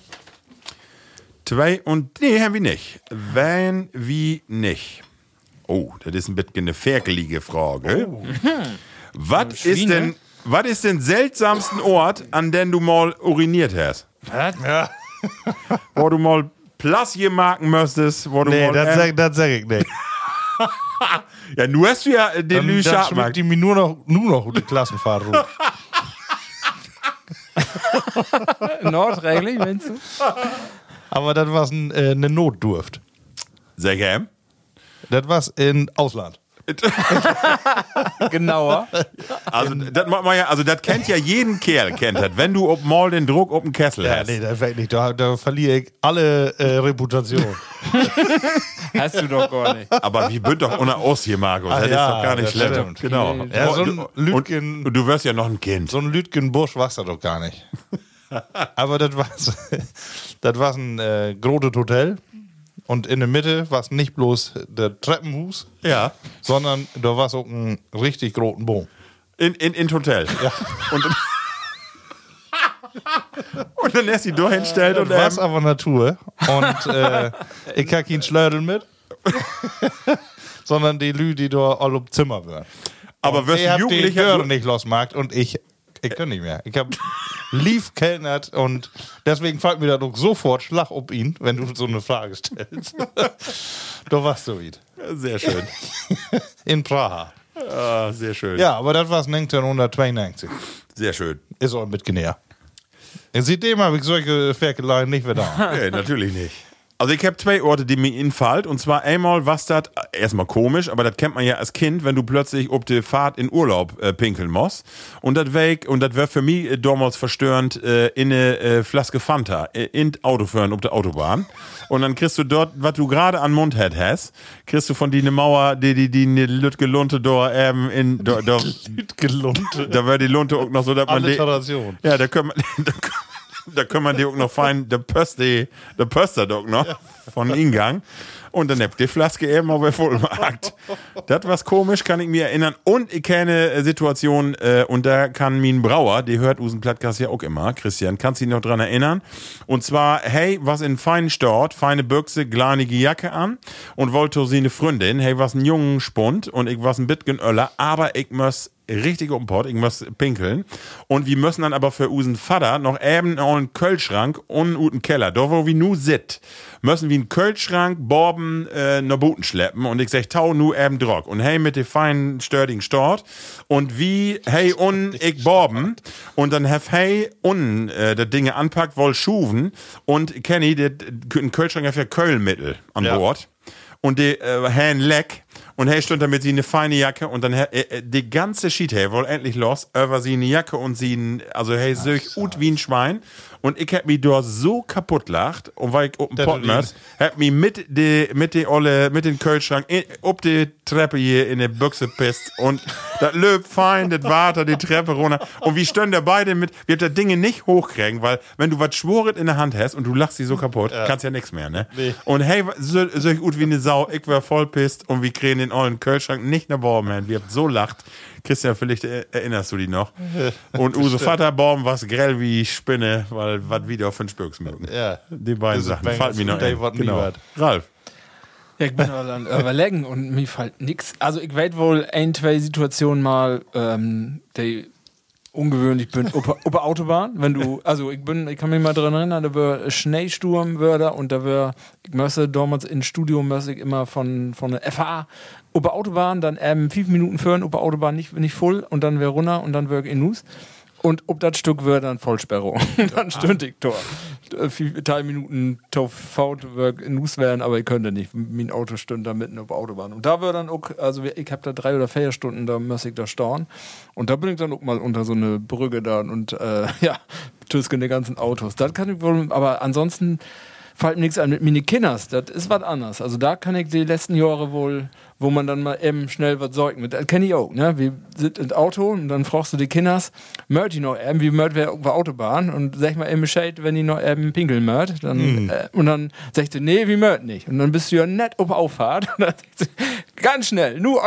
Zwei und nee, haben wir nicht. Wenn wie nicht. Oh, das ist ein bisschen eine ferkelige Frage. Was ist denn was ist den seltsamsten Ort, an den du mal uriniert hast? Ja. Wo du mal hier marken müsstest, wo du Nee, mal das sag, das sag ich nicht. Ja, nu hast du ja äh, den Dann, Lü dann schmeckt die mir nur noch, nur noch die Klassenfahrt Nordreglich, meinst du? Aber das war ein, äh, eine Notdurft. Sehr gern. Das war in Ausland. Genauer. Also, das macht man ja, also das kennt ja jeden Kerl, kennt das. Wenn du ob mal den Druck auf den Kessel Ja, hast. nee, das wirklich. Da, da verliere ich alle äh, Reputation. Hast du doch gar nicht. Aber wie bünd doch ohne aus hier, Markus. Ach das ja, ist doch gar nicht schlimm. stimmt. Genau. Ja, so ein und, Lütgen- und du wirst ja noch ein Kind. so ein Lütgen Busch war's da doch gar nicht. Aber das war das war ein äh, großes Hotel. Und in der Mitte war es nicht bloß der Treppenhus, Ja. sondern da war es auch ein richtig großen Boom. In, in, in Hotel. Ja. Und, und dann erst die Door hinstellt und Das war's ähm, aber Natur. Und äh, ich habe keinen Schlödel mit. sondern die Lü, die da all im Zimmer waren. aber wirst du Jugendlicher. Nicht losmarkt und ich, ich kann nicht mehr. Ich hab lief kellnert und deswegen fällt mir da doch sofort Schlag ob ihn, wenn du so eine Frage stellst. da warst du wieder. Sehr schön. In Praha. Ah, sehr schön. Ja, aber das war 1992. Sehr schön. Ist auch mitgenäher. Seitdem habe ich solche Ferkeleien nicht mehr da. Nee, natürlich nicht. Also ich habe zwei Orte, die mir infallen. Und zwar einmal, was das, erstmal komisch, aber das kennt man ja als Kind, wenn du plötzlich ob die Fahrt in Urlaub äh, pinkeln musst. Und das weg, und das wäre für mich äh, damals verstörend, äh, in eine äh, Flaske Fanta, äh, in Auto fahren, auf der Autobahn. Und dann kriegst du dort, was du gerade an Mund hat hast, kriegst du von die ne Mauer, die, die, die ne Lütge Lunte da, ähm, in, da, da, Gelunte. da wäre die Lunte auch noch so, dass man die, ja, da können wir, da, können- da können wir die auch noch fein, der Pösti, der Pöster doch noch von Ingang. Und dann habt die Flaske eben auf der Vollmarkt. Das was komisch, kann ich mir erinnern. Und ich kenne äh, Situation, äh, und da kann mein Brauer, die hört unseren Plattcast ja auch immer, Christian, kannst du dich noch dran erinnern? Und zwar, hey, was in feinen Stort, feine Büchse, glanige Jacke an und wollte sie eine Freundin, hey, was ein jungen Spund und ich was ein Bitgen Öller, aber ich muss richtig um Pott, ich muss pinkeln. Und wir müssen dann aber für unseren Vater noch eben einen Kölschrank und einen Keller, da wo wir nu sit, müssen wir einen Kölschrank, Borben, äh, nach Buten schleppen. Und ich sag, tau nu eben Drock. Und hey, mit dem feinen, störigen Stort. Und wie, hey, un, ich Borben. Und dann hef hey, un, äh, das Dinge anpackt, wohl schuven. Und Kenny, der, ein Kölschrank hat ja Kölmittel an Ja. Bord. Und die, äh, Herrn Leck. Und hey, stund da mit sie eine feine Jacke und dann äh, äh, die ganze Schied hey, wohl endlich los, über sie eine Jacke und sie ein, also hey, solch ut wie ein Schwein. Und ich hab mich dort so kaputt lacht, und weil ich du muss, hab mich mit de, mit de olle, mit den Kühlschrank, in, ob die Treppe hier in der Büchse pisst und das löb fein, das Water, die Treppe runter. Und wir stehen da beide mit, wir haben das Dinge nicht hochkriegen, weil wenn du was Schworet in der Hand hast und du lachst sie so kaputt, kannst ja nichts mehr, ne? Nee. Und hey, so, so gut wie eine Sau, ich war voll pisst und wir kriegen den ollen Kühlschrank nicht nach Baum, man. Wir haben so lacht. Christian, vielleicht er- erinnerst du dich noch. Und unser Vater Baum war grell wie Spinne, weil was wieder auf den Spöks mögen. Ja. Die beiden Das Sachen. Fällt mir noch ein. Genau. Ralf. Ja, ich bin aber dann überlegen und mir fällt nix. Also ich weiß wohl ein, zwei Situationen mal, ähm, die ungewöhnlich bin, der Autobahn, wenn du, also ich bin, ich kann mich mal dran erinnern, da war Schneesturm würde und da war, ich müsste damals ins Studio müsste ich immer von, von der FH der Autobahn, dann ähm, fünf Minuten fahren, der Autobahn nicht, nicht voll und dann wäre runter und dann wäre in Nus. Und ob das Stück wäre dann Vollsperrung. dann stünd ich Tor. Drei Minuten Faut wird in Nus werden, aber ich könnte nicht. Mein Auto stünd da mitten auf der Autobahn. Und da wäre dann auch, also ich habe da drei oder vier Stunden, da muss ich da stauen. Und da bin ich dann auch mal unter so eine Brücke da und äh, ja, tüsken die ganzen Autos. Das kann ich wohl, aber ansonsten fällt mir nichts an mit meine Kinders. Das ist was anderes. Also da kann ich die letzten Jahre wohl wo man dann mal eben schnell was säugen mit. Das kenne ich auch, ne? Wir sind im Auto und dann fragst du die Kinders, mört die noch eben, wie mört wer auf der Autobahn und sag mal eben Bescheid, wenn die noch eben pinkeln mört. Dann, äh, und dann sagst du, nee, wie mört nicht. Und dann bist du ja nett auf Auffahrt. Und dann sagst du, ganz schnell, nur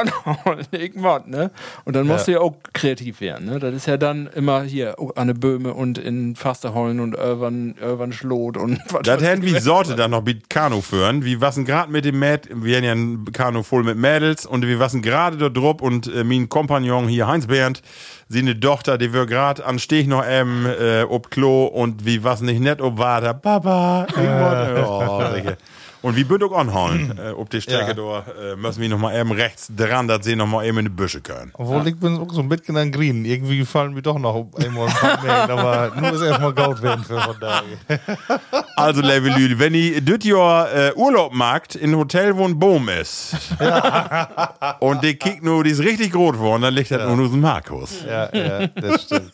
mod, ne? Und dann musst du ja auch kreativ werden, ne? Das ist ja dann immer hier oh, an der Böhme und in Fasterhollen und Irwan, Irwan Schlot und was Das hätten wie Sorte dann noch mit Kanu führen. Wir wassen gerade mit dem Mäd, wir haben ja ein Kanu voll mit Mädels und wir wassen gerade dort drauf und äh, mein Kompagnon hier, Heinz Bernd, seine Tochter, die wir gerade an Stich noch ähm, äh, ob Klo und wie was nicht nett ob war da, Papa, ich wollte- oh. Und wie bünd auch anhauen, äh, ob die Strecke da, äh, müssen wir noch mal eben rechts dran, dass sie noch mal eben in die Büsche können. Obwohl ich bin auch so ein bisschen an Green. Irgendwie fallen mir doch noch einmal ein paar mehr, aber nur ist erstmal Gold werden für von daher. Also, liebe Lüli, wenn ihr das Jahr äh, Urlaub macht, in ein Hotel, wo ein Baum ist, und die kickt nur, die ist richtig rot geworden, dann liegt das nur nur ein Markus. Ja, ja, das stimmt.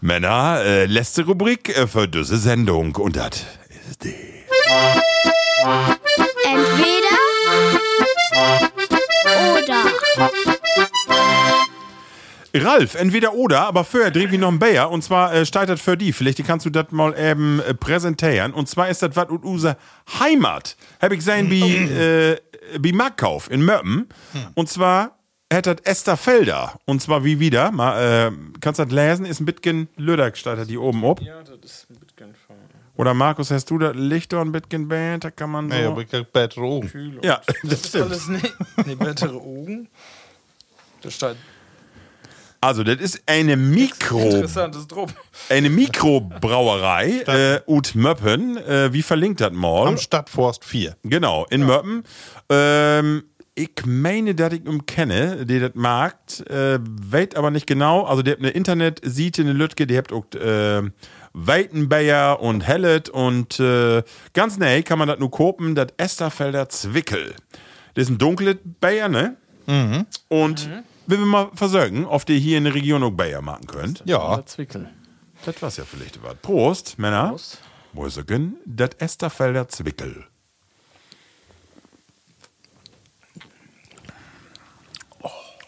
Männer, äh, letzte Rubrik äh, für diese Sendung und das ist die. Ralf, entweder oder, aber vorher dreh ich noch ein Bayer und zwar äh, steigt das für die. Vielleicht kannst du das mal eben äh, präsentieren. Und zwar ist das was ut unsere Heimat. Hab ich gesehen wie, äh, wie Marktkauf in Möppen. Und zwar hat das Esther Felder. Und zwar wie wieder. Mal, äh, kannst du das lesen? Ist ein bisschen Löder steigt die oben ob. Ja, das ist ein bisschen von Oder Markus, hast du das Lichter ein bisschen Band? Da kann man so. Nee, aber ich krieg bessere Augen. Kühl. ja, das Das ist stimmt. alles nicht. Nee, bessere Augen. Das steht Also, das ist eine Mikro. Eine Mikrobrauerei äh, ut Möppen. Äh, wie verlinkt das mal? Am Stadtforst 4. Genau, in Möppen. Ähm, ich meine, dass ich ihn kenne, der das mag, äh, weiß aber nicht genau. Also, der hat eine Internetseite, eine Lütke, die habt auch äh, Weitenbayer und Hellet und äh, ganz nah kann man das nur kopen, das Esterfelder Zwickel. Das ist ein dunkles Bayer, ne? Und wenn wir mal versorgen, ob ihr hier in der Region auch Bayer machen könnt. Ja, Zwickel. Das war's ja vielleicht was. Prost, Männer. Musiken, das Esterfelder Zwickel.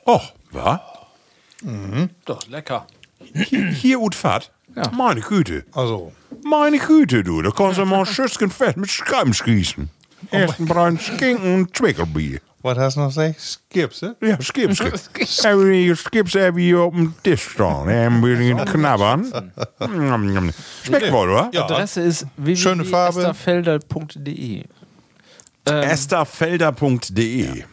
Oh, wa? Doch, lecker. Hier ut Fahrt? Ja. Meine Güte. also. Meine Güte, du. Da kannst du mal ein Schüsschen fett mit Schreiben schießen. Erst ein Brand Schinken und Zwickelbier. Was hast du noch gesagt? Skips, ne? Ja, Skips. Every Skips hier auf dem Tisch stehen. Ein bisschen knabbern. Schmeckt wohl, oder? Ja. Adresse ist Schöne Farbe. www.esterfelder.de. Esterfelder.de.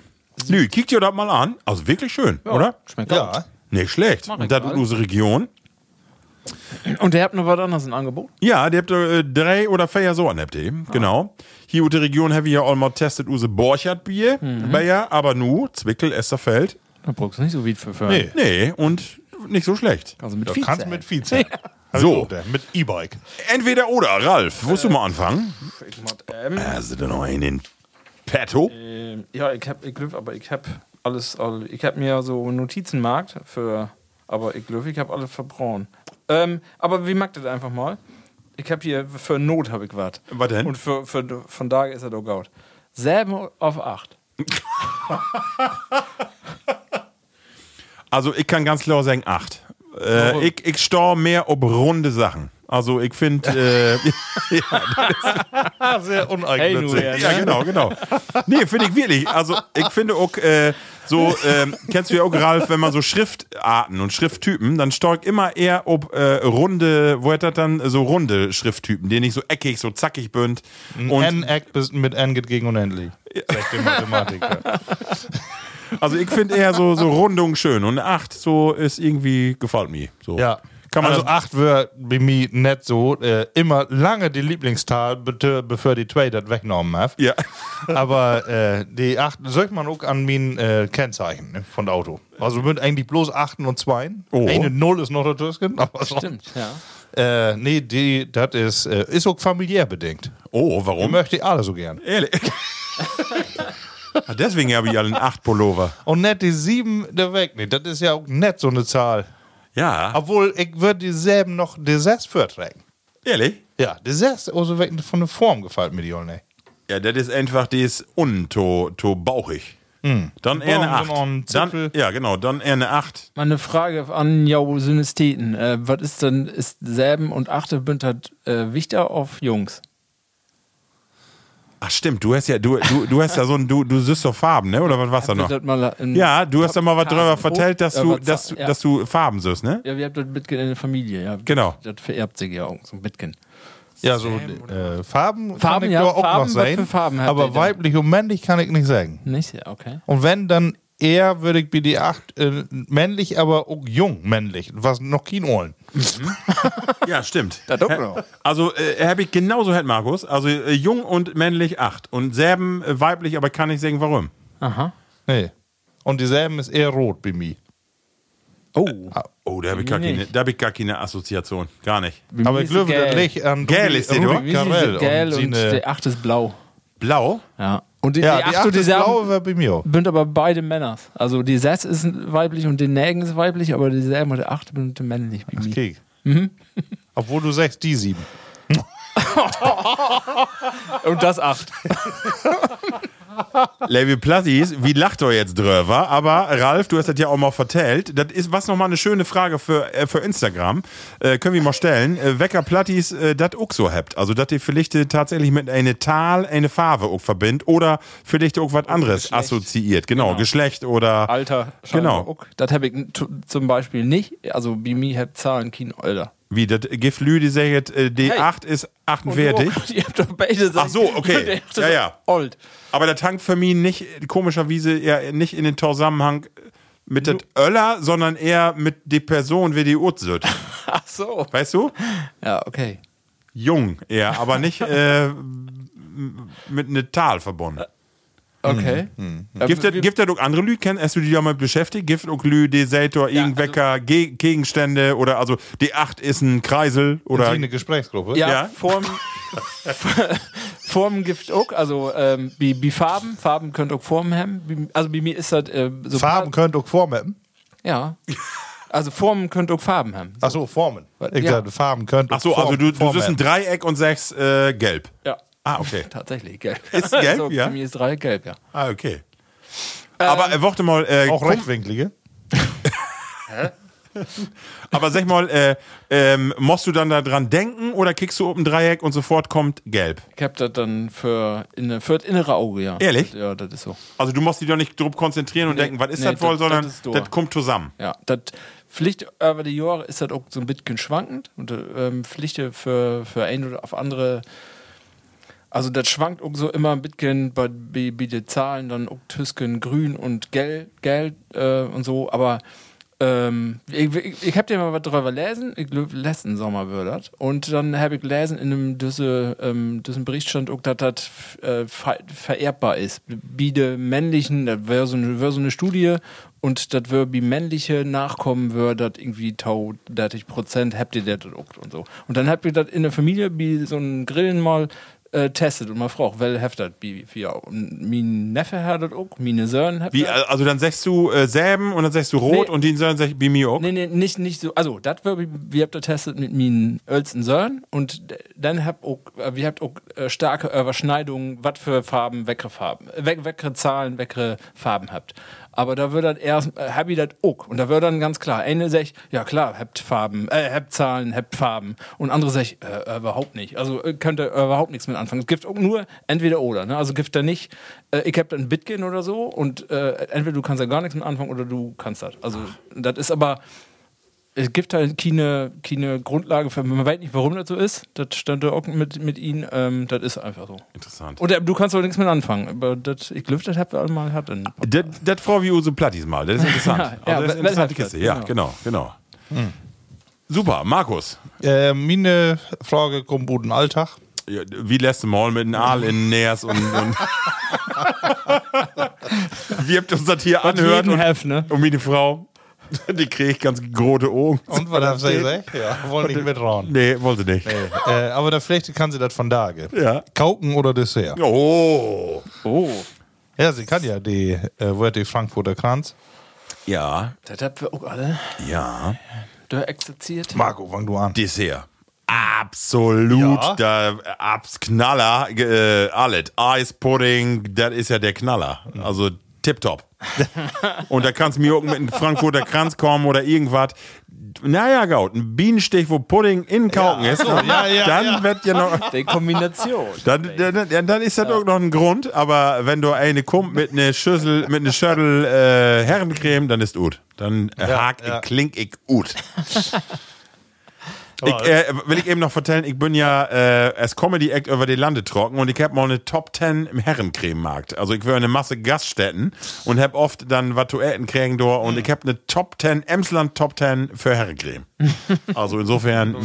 Nö, kickt ihr das mal an. Also wirklich schön, oder? Schmeckt Ja. gut. Nicht schlecht. Und das ist unsere Region. Und der hat noch was anderes im Angebot. Ja, die habt äh, drei oder vier Sorten habt ihr. Genau. Hier in der Region haben wir ja auch mal testet use Borchardt Bier. Bayer, aber nu, Zwickel, Esterfeld. Da brauchst du nicht so viel für. für. Nee. Nee, und nicht so schlecht. Also mit Da Vize. kannst du mit zählen. So. Mit E-Bike. Entweder oder, Ralf. Willst du mal anfangen? Ich mach, ähm, Hast du denn noch einen in petto? ähm, ja, ich hab, ich glaub, aber ich hab alles, all- ich hab mir so Notizenmarkt für, aber ich glaube, ich hab alle verbrauen. Ähm, aber wie mag das einfach mal? Ich hab hier, für Not hab ich was. Was denn? Und für, für, von da ist er doch gaut. Selben auf acht. Also ich kann ganz klar sagen acht. Äh, ich, ich stor mehr ob runde Sachen. Also ich finde, äh, Ah, sehr Hey, uneigennützig. nur, ja, Ja, genau, genau. Nee, finde ich wirklich. Also, ich finde auch, äh, so, ähm, kennst du ja auch, Ralf, wenn man so Schriftarten und Schrifttypen, dann stork immer eher ob äh, runde, wo hat das dann so runde Schrifttypen, die nicht so eckig, so zackig bünd. Und bis mit N geht gegen unendlich. Sagt die Mathematiker. also ich finde eher so, so Rundung schön. Und acht, so ist irgendwie, gefällt mir. So. Ja. Kann man also acht wäre bei mir nicht so. Äh, immer lange die Lieblingstal, bete- bevor die zwei das weggenommen haben. Ja. Aber äh, die acht sollte man auch an mein äh, Kennzeichen ne, von Auto. Also sind eigentlich bloß achten und zweien. Oh. Eine Null ist noch der Türsken. Aber so. Stimmt, ja. Äh, nee, die, das ist, äh, ist auch familiär bedingt. Oh, Ich warum? möchte die alle so gern. Ehrlich. Ah, Deswegen habe ich alle einen acht Pullover. Und nicht die sieben der weg. Nee, das ist ja auch nicht so eine Zahl. Ja. Obwohl, ich würde dieselben noch die sechs vortragen. Ehrlich? Ja, die sechs, also weg- von der Form gefällt mir die auch nicht. Ja, das ist einfach, die ist unto to bauchig. Dann eher eine Baum, so 8. einen Dann, ja, genau, dann eher eine 8. Mal eine Frage an jou Synestheten. Äh, was ist denn, ist selben und achte bünd hat äh, wichtiger auf Jungs? Ach stimmt, du hast ja, du, du, du hast ja so ein, du, du siehst doch Farben, ne? Oder was war's da noch? in- Ja, du hast ja mal was drüber vertellt, dass Ja, du, dass, du- dass du Farben siehst, ne? Ja, wir habt das Bitcoin in der Familie, ja. Genau. Das vererbt sich ja auch, so ein Bitcoin. Ja, so äh, Farben, kann Farben, ich ja, da auch Farben, noch sein. Farben aber weiblich und männlich kann ich nicht sagen. Nicht? Ja, okay. Und wenn, dann eher würde ich BD8 äh, männlich, aber auch jung männlich. Was noch kein Ohren. Ja, stimmt. Hä- noch. Also äh, habe ich genauso hätt Markus. Also äh, jung und männlich 8. Und selben äh, weiblich, aber kann nicht sagen warum. Aha. Nee. Und dieselben ist eher rot bei mir. Oh. Oh, da habe ich, gar keine- da hab ich gar keine Assoziation. Gar nicht. Bei Aber ich ist glaube, das gelb. liegt an Gel ist die, sie Carell gelb und, seine- der achte ist blau. Blau? Ja. Und die, Ja, die die achte und die achte blaue selben wäre bei mir sind aber beide Männer. Also die sechs ist weiblich und die Nägen ist weiblich, aber die selben und der achte sind männlich. Bei mir. Kek. Mhm. Obwohl du sagst, die sieben. Und das acht. Levi Plattis, wie lacht er jetzt drüber? Aber Ralf, du hast das ja auch mal vertellt. Das ist was nochmal eine schöne Frage für, äh, für Instagram. Äh, können wir mal stellen. Äh, Wecker Plattis äh, das auch so habt. Also, dass ihr vielleicht äh, tatsächlich mit einer Tal eine Farbe auch verbindet oder vielleicht auch was anderes Geschlecht. assoziiert. Genau, Geschlecht oder. Alter. Genau. Das habe ich zum Beispiel nicht. Also bei mir hat Zahlen kein Alter. Wie, das Gift Lü, die sagt, äh, D8 ist 48. Und ihr habt doch beide Ach so, okay. Ja, ja. Old. Aber der tankt für mich nicht, komischerweise, ja, nicht in den Zusammenhang mit der Öller, sondern eher mit der Person, wie die sind. Ach so. Weißt du? Ja, okay. Jung eher, aber nicht äh, mit einer Tal verbunden. Okay. Ja, Gibt wir- es gibt es auch andere Lü, kenn, hast du die damit beschäftigt? Gibt es auch Lü, die Setor, irgendwelcher Ge Gegenstände oder also D8 ist ein Kreisel Oder eine Gesprächsgruppe. Ja, Ja. Form, Formen gibt auch, also ähm, wie, wie Farben, Farben könnt auch Formen haben. Also bei mir ist das äh, so Farben könnt auch vormappen. Ja. Also Formen könnt auch Farben haben. Ach so, Formen. Ich Ja. dachte, Farben könnt auch Ach so, also du, du siehst ein Dreieck und sagst äh, gelb. Ja. Ah, okay. Tatsächlich, gelb. Ist gelb, also, ja? Bei mir ist drei gelb, ja. Ah, okay. Aber äh, warte mal, äh, Auch rechtwinklige. aber sag mal, äh, ähm, musst du dann daran denken oder kickst du oben Dreieck und sofort kommt gelb? Ich hab das dann für, in, für das innere Auge, ja. Ehrlich? Ja, das ist so. Also du musst dich doch nicht drauf konzentrieren und Nee, denken, was ist nee, das wohl, sondern das kommt zusammen. Ja, das Pflicht über die Jahre ist das auch so ein bisschen schwankend und ähm, Pflichte für, für ein oder auf andere. Also das schwankt auch so immer ein bisschen bei, bei, bei den Zahlen dann auch Tüsken grün und gelb, gelb äh, und so, aber ähm, ich, ich, ich habe dir mal was drüber lesen, ich glaube letzten Sommer war das. Und dann habe ich gelesen in einem düsse, ähm, düssen Bericht stand dass das äh, ver vererbbar ist. Wie die männlichen, das wäre so, eine- wär so eine Studie. Und das wäre wie männliche Nachkommen wäre das irgendwie tau 30 Prozent, habt ihr das und so. Und dann habt ihr das in der Familie wie so ein Grillen mal äh, testet und mal fragt, wel heft das ja, und mein Neffe hat das auch, meine Söhne hat Wie, also dann sagst du äh, Säben und dann sagst du Rot Nee. und die sollen sich bei mir auch. Nee, nee, nicht, nicht so. Also, das war, wir habt das testet mit meinen ältesten Söhnen und dann habt auch, äh, wir habt auch äh, starke Überschneidungen, was für Farben, weckere Farben, äh, weckere Zahlen, weckere Farben habt. Aber da wird dann erst, äh, hab ich das auch. Und da wird dann ganz klar, eine sagt, ja klar, habt Farben, äh, habt Zahlen, habt Farben. Und andere sagt, äh, überhaupt nicht. Also äh, könnt ihr überhaupt nichts mit anfangen. Es gibt auch nur entweder oder. Ne? Also gibt da nicht, äh, ich hab dann Bitcoin oder so und äh, entweder du kannst da gar nichts mit anfangen oder du kannst das. Also das ist aber, es gibt halt keine, keine Grundlage für, man weiß nicht, warum das so ist. Das stand da auch mit, mit ihnen, ähm, das ist einfach so. Interessant. Und du kannst auch nichts mit anfangen. Aber das, ich glaube, das habt ihr alle mal gehabt. in- Das, das Frau wie Uso Plattis mal, das ist interessant. Ja, also ja, das ist eine interessante Kiste. Ja, genau, genau. Super, Markus. Äh, meine Frage kommt guten Alltag. Ja, wie lässt du mal mit einem Aal in Nähers und, und wie habt ihr uns das hier anhört und, have, ne? und meine Frau, die kriegt ganz große Augen. Und was hast du gesagt? Ja, wollen nicht mitrauen. Nee, wollte nicht. Äh, aber da vielleicht kann sie das von da geben. Ja. Kauken oder Dessert? Oh. Oh, Ja, sie kann ja die, äh, wo hat die Frankfurter Kranz? Ja, das habt ihr auch alle ja. da exerziert. Marco, fang du an. Dessert. Absolut, Ja. da abs Knaller, äh, alles. Eispudding, das ist ja der Knaller. Also tipptopp. und da kannst du mir auch mit einem Frankfurter Kranz kommen oder irgendwas. Naja, Gaut, ein Bienenstich, wo Pudding in Kauken ist, ne? ja, ja, dann ja. wird ja noch. Die Kombination. Dann, dann, dann, dann ist das auch noch ein Grund, aber wenn du eine kommt mit einer Schüssel, mit einer Schüssel äh, Herrencreme, dann ist gut. Dann äh, hakt ja. ich, kling ich gut. Ich, äh, will ich eben noch vertellen, ich bin ja äh, als Comedy Act über die Lande trocken und ich habe mal eine Top 10 im Herrencrememarkt. Also ich will eine Masse Gaststätten und habe oft dann was zu essen kriegen da und ich habe eine Top 10, Emsland Top 10 für Herrencreme. Also insofern,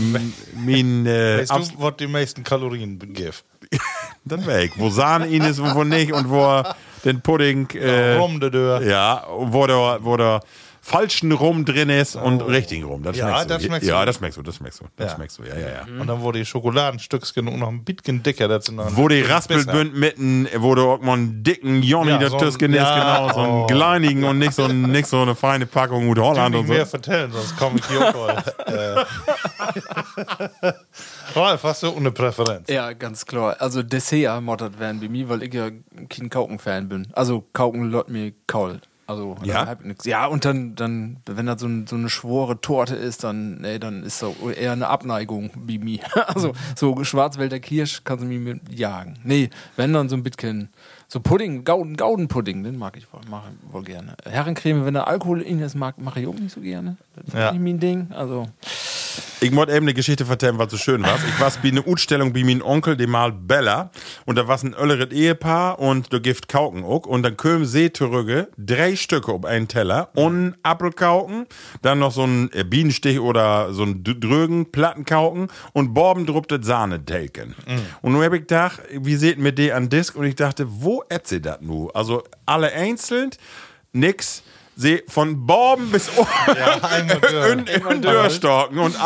mein äh, Weißt du, was die meisten Kalorien gibt? dann weg. Wo Sahne in ist und wo nicht und wo den Pudding, äh, Rum de Deur. ja, wo der, wo der falschen Rum drin ist und richtigen Rum. Das Ja, schmeckst das du. schmeckst ja, du. das schmeckst du, das schmeckst du. Das Ja. schmeckst du, ja, ja, ja. Und dann wurde die Schokoladenstückchen noch ein bisschen dicker. Das sind noch Wo die. Raspelbünd mitten, wo du auch mal einen dicken Johnny Ja, ja, so so ein- genau, ja, so einen oh. kleinigen und nicht so, nicht so eine feine Packung mit Ich Holland will und nicht so. mehr vertellen, sonst komme ich hier. Ralf, hast du eine Präferenz? Ja, ganz klar. Also Dessert moddert werden bei mir, weil ich ja kein Kauken-Fan bin. Also Kauken lot mir kalt. Also Ja? ich nix. Ja, und dann, dann, wenn das so, ein, so eine schwore Torte ist, dann, nee, dann ist so eher eine Abneigung bei mir. Also so Schwarzwälder Kirsch kannst du mir mit jagen. Nee, wenn dann so ein bisschen so Pudding, Gauden, Gaudenpudding, den mag ich wohl, mach ich wohl gerne. Herrencreme, wenn da Alkohol in ist, mag, mache ich auch nicht so gerne. Das ist Ja. nicht mein Ding. Also Ich wollte eben eine Geschichte vertellen, was so schön war. Ich war bei einer Utstellung bei meinem Onkel, dem mal Bella. Und da war ein ölleret Ehepaar und du gift Kauken auch. Und dann kömen Seetürüge, drei Stücke auf einen Teller und Apfelkauken, dann noch so ein äh, Bienenstich oder so ein Drögen, Plattenkauken und Borben druptet Sahnetelken. Und nun hab ich gedacht, wie seht mir die an Disk? Und ich dachte, wo ätze das nu? Also alle einzeln, nix. Sie von Borben bis Ja, einmal durch. in, in Dörrstorken und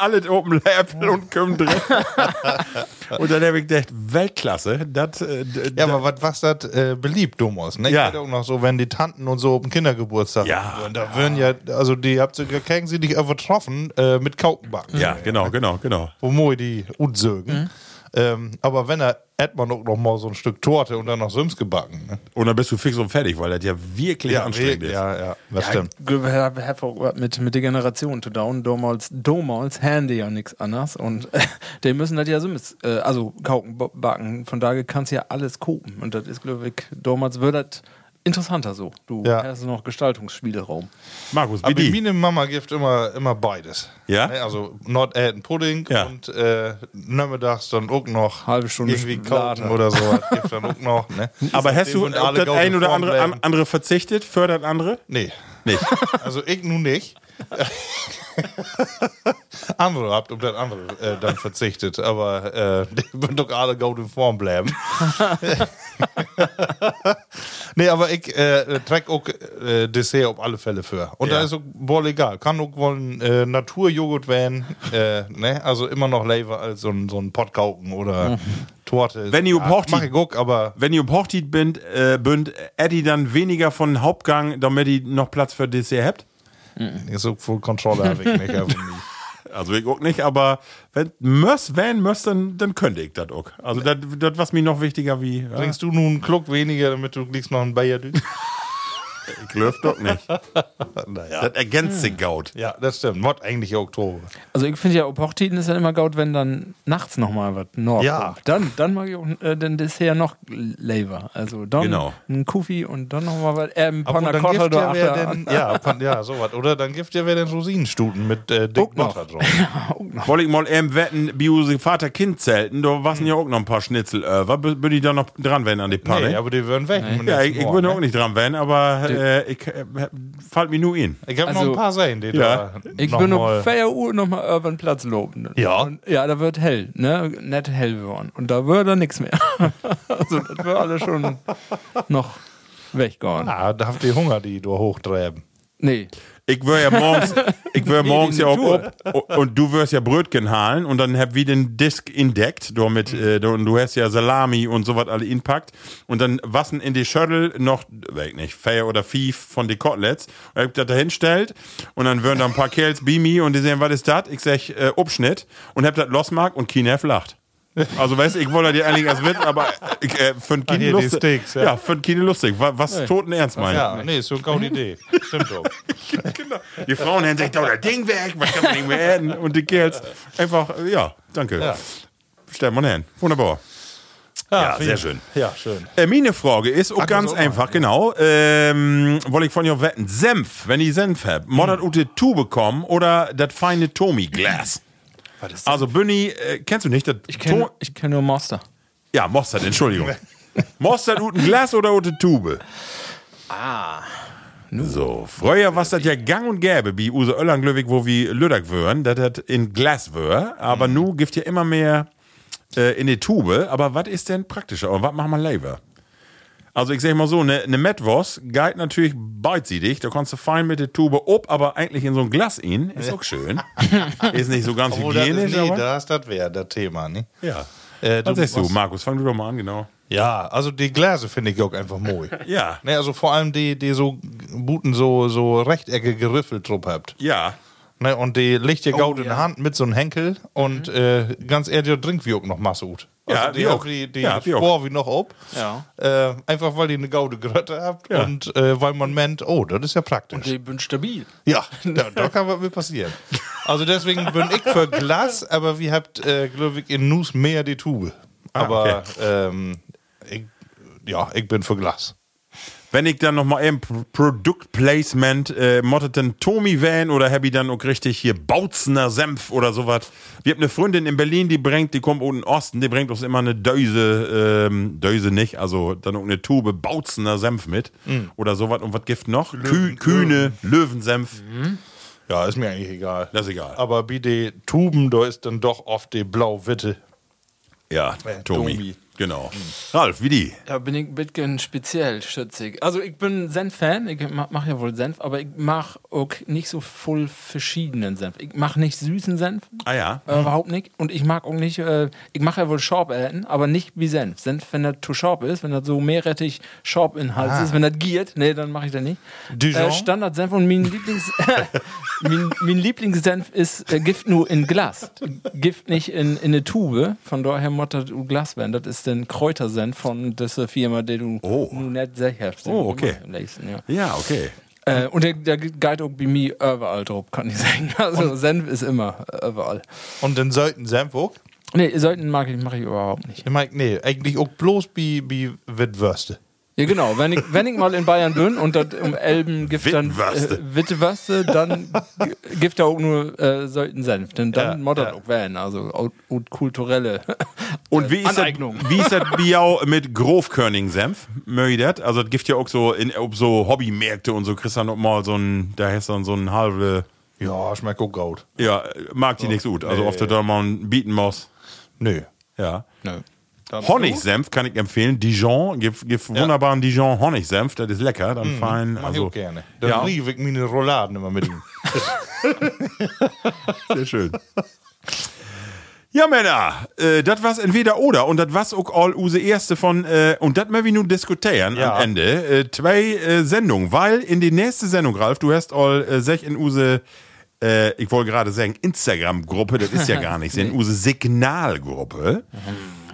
alle, oben Läppel und kommen drin. und dann habe ich gedacht, Weltklasse. Das, äh, Ja, aber was was das äh, beliebt, Domos, ne? Ja. Ja. auch noch so, wenn die Tanten und so auf dem Kindergeburtstag Ja. würden, da würden ja, also die habt ihr, kriegen sie dich übertroffen äh, mit Kaukenbacken. ja, genau, genau, genau. Wo moi die unsögen. Ähm, aber wenn er hätte man auch noch mal so ein Stück Torte und dann noch Sims gebacken. Ne? Und dann bist du fix und fertig, weil das ja wirklich anstrengend ist. ja, ja, das stimmt. Ich habe auch was mit, mit der Generation zu down. Damals, damals Handy ja nichts anderes. Und die müssen das ja mit, äh, also kauken, backen. Von daher kannst du ja alles kopen. Und das ist, glaube ich, damals wird das interessanter so. Du Ja. hast noch Gestaltungsspielraum. Markus, wie Aber die? meine Mama gibt immer, immer beides. Ja? Ne, Also Nordäten Pudding Ja. und äh, nachmittags dann auch noch Halbe Stunde irgendwie. Kauken oder so. Gibt dann auch noch. Ne? Aber hast du auf alle das ein oder andere, andere verzichtet? Fördert andere? Nee. Nicht. Also ich nun nicht. andere habt auf das andere äh, dann verzichtet, aber äh, die würden doch alle gut in Form bleiben. nee, aber ich äh, trage auch äh, Dessert auf alle Fälle für. Und Ja. da ist auch wohl egal. Kann auch wohl ein äh, Naturjoghurt werden. Äh, ne? Also immer noch lieber als so ein, so ein Pottkauken oder Torte. Wenn ihr ja, Hochzeit- mach ich auch, aber Wenn ihr Hochzeit bin, äh, bünd, dann weniger von Hauptgang, damit ihr noch Platz für Dessert habt? So viel Kontrolle habe ich nicht. Also ich auch nicht, aber wenn muss, wenn muss, dann, dann könnte ich das auch. Also das, was mir noch wichtiger wie. Ja, Trinkst du nun einen Kluck weniger, damit du kriegst noch einen Bayer? ich löf doch nicht. naja. Das ergänzt sich Gaut. Ja, das stimmt. Mod eigentlich Oktober. Also ich finde ja, auf Hochzeiten ist ja immer gut, wenn dann nachts nochmal was noch Ja. kommt. Dann, dann mag ich auch äh, den Dessert noch lever. Also dann Genau. ein Kufi und dann nochmal was. Ähm, Panna dann Cotta gibt da achter- denn, ja, pan, ja, sowas. Oder dann gibt ja wer den Rosinenstuten mit äh, dick Guck noch. Butter drauf. Wollte ich mal eben wetten, Biose Vater-Kind-Zelten, da waren ja auch noch ein paar Schnitzel über. B- Bin ich da noch dran, wenn an die Panne? Nee, aber die würden weg. ja, ich, ich bin auch ne? nicht dran, wenn, aber äh, ich äh, fällt mir nur in. Ich habe noch Also, ein paar sehen, die ja. da Ich noch bin mal- um 4 Uhr nochmal über den Platz loben. Ja. Und, ja, da wird hell, ne? Nett hell geworden. Und da wird dann nichts mehr. also, das wird alles schon noch weggehen. Ah, da habt ihr Hunger, die du hochtreiben. Nee. Ich wär ja morgens, ich wär Nee, morgens ja auch ob, und du wirst ja Brötchen halen und dann hab wie den Disk indeckt, du mit, äh, du, und du hast ja Salami und sowas alle inpackt und dann wassen in die Schüttel noch, weiß nicht, Feier oder Fief von die Koteletts und hab das da hinstellt und dann würden da ein paar Kerls Bimi und die sehen, was ist das? Ich sag, äh, Obschnitt und hab das losmark und Kinef lacht. Also weißt du, ich wollte dir eigentlich als Witz, aber ich, äh, für ein Ah, die lustig. Steaks, ja. ja. für ein Kind lustig. Was, was toten Ernst meint. Ja, nee, ist so eine gute Idee. Stimmt doch. genau. Die Frauen haben sich da das Ding weg, was kann man nicht mehr essen? Und die Kerls einfach, äh, ja, danke. Ja. Stell mal hin. Wunderbar. Ja, finde sehr schön. Ja, schön. Äh, meine Frage ist auch Ach, das ganz auch mal, einfach, genau. Ähm, wollte ich von dir wetten. Senf, wenn ich Senf hab, mod das ute Tube kommen oder das feine Tommy Glas? Also Bunny, äh, kennst du nicht? Das Ich kenne ich kenn nur Master. ja, Mostert, Entschuldigung. Mostert uten Glas oder ute Tube? Ah. So, früher was das ja gang und gäbe, wie Use Öllanglöwig, wo wir Lüdach wären, dass das in Glas wär, aber nu gibt ja immer mehr äh, in die Tube, aber was ist denn praktischer und was machen wir lieber? Also ich sag mal so, eine ne Metwurst geht natürlich beidseitig, da kannst du fein mit der Tube ob, aber eigentlich in so ein Glas in, ist auch schön. ist nicht so ganz Oh, das hygienisch, ist, nee, aber... das, das wäre das Thema, ne? Ja. Äh, Was sagst du, was- Markus? Fang du doch mal an, genau. Ja, also die Gläser finde ich auch einfach mooi. Ja. Ne, also vor allem die, die so Buten so, so rechteckige Riffel drauf habt. Ja. Ne, und die liegt ihr gaut in ja. der Hand mit so einem Henkel und äh, ganz ehrlich, trinkt wie auch noch Masse gut. Also Ja, die, auch. Die, die Ja, wie auch. Spor wie noch ob. Ja. Äh, einfach weil die eine gaude Grötte habt Ja. und äh, weil man meint, oh, das ist ja praktisch. Die bin stabil. Ja, da, da kann was mit passieren. Also deswegen bin ich für Glas, aber wir habt, äh, glaube ich, in Nuss mehr die Tube. Aber ähm, ich, ja, ich bin für Glas. Wenn ich dann nochmal eben Pro- Produktplacement, äh, mottet dann Tommy Van oder hab ich dann auch richtig hier Bautzener Senf oder sowas. Wir haben eine Freundin in Berlin, die bringt, die kommt unten in den Osten, die bringt uns immer eine Döse, ähm, Döse nicht, also dann auch eine Tube Bautzener Senf mit oder sowas. Und was gibt noch? Kü Kühne, Löwensenf. Ja, ist mir eigentlich egal. Das ist egal. Aber wie die Tuben, da ist dann doch oft die blau-witte. Ja, Äh, Tommy. Tommy. Genau. Ralf, wie die? Da bin ich ein bisschen speziell schützig. Also ich bin Senf-Fan, ich ma- mach ja wohl Senf, aber ich mach auch nicht so voll verschiedenen Senf. Ich mach nicht süßen Senf, Ah ja. äh, überhaupt nicht. Und ich mag auch nicht, äh, ich mache ja wohl Schorb-Enten, aber nicht wie Senf. Senf, wenn das zu Schorb ist, wenn das so meerrettig Schorb-Inhalt ist, wenn das giert, nee, dann mache ich das nicht. Dijon? Äh, Standard-Senf und mein Lieblings... mein, mein Lieblingssenf ist äh, Gift nur in Glas. Gift nicht in, in eine Tube. Von daher muss das Glas werden. Das ist den Kräutersenf von dieser Firma, die du Oh. nicht sicher hast. Oh, okay. Ja. Ja, okay. Äh, und der, der geht auch bei mir überall drauf, kann ich sagen. Also Senf ist immer äh, überall. Und den sollten Senf auch? Nee, sollten mag ich, mache ich überhaupt nicht. Ich mein, nee, eigentlich auch bloß wie, wie Wittwürste. Ja, genau. Wenn ich, wenn ich mal in Bayern bin und dort um Elben gibt dann äh, Wittewürste, dann gibt da auch nur äh, sollten Senf. Denn dann Ja, modern ja. auch werden. Also auch, auch kulturelle Und wie ist, das, Aneignung. wie ist das Biau mit Grofkörning-Senf? Ihr das? Also, das gibt ja auch so in ob so Hobbymärkte und so, kriegst du dann auch mal so ein, da hast du dann so ein halbe, Ja, schmeckt auch gut. ja, mag die nichts gut. Also, oft du da mal ein bieten musst. Nö. Ja. Nö. Honigsenf kann ich empfehlen. Dijon, gibt, gibt wunderbaren Dijon Honigsenf, das ist lecker, dann fein. Mach ich Also, auch gerne. Dann ja, rief ich meine Rouladen immer mit ihm. sehr schön. Ja, Männer, äh, das war's entweder oder und das war's auch all use erste von, äh, und das möchten wir nun diskutieren Ja. am Ende. Äh, zwei äh, Sendungen, weil in die nächste Sendung, Ralf, du hast all äh, sech in use, äh, ich wollte gerade sagen, Instagram-Gruppe, das ist ja gar nicht, in use Signalgruppe.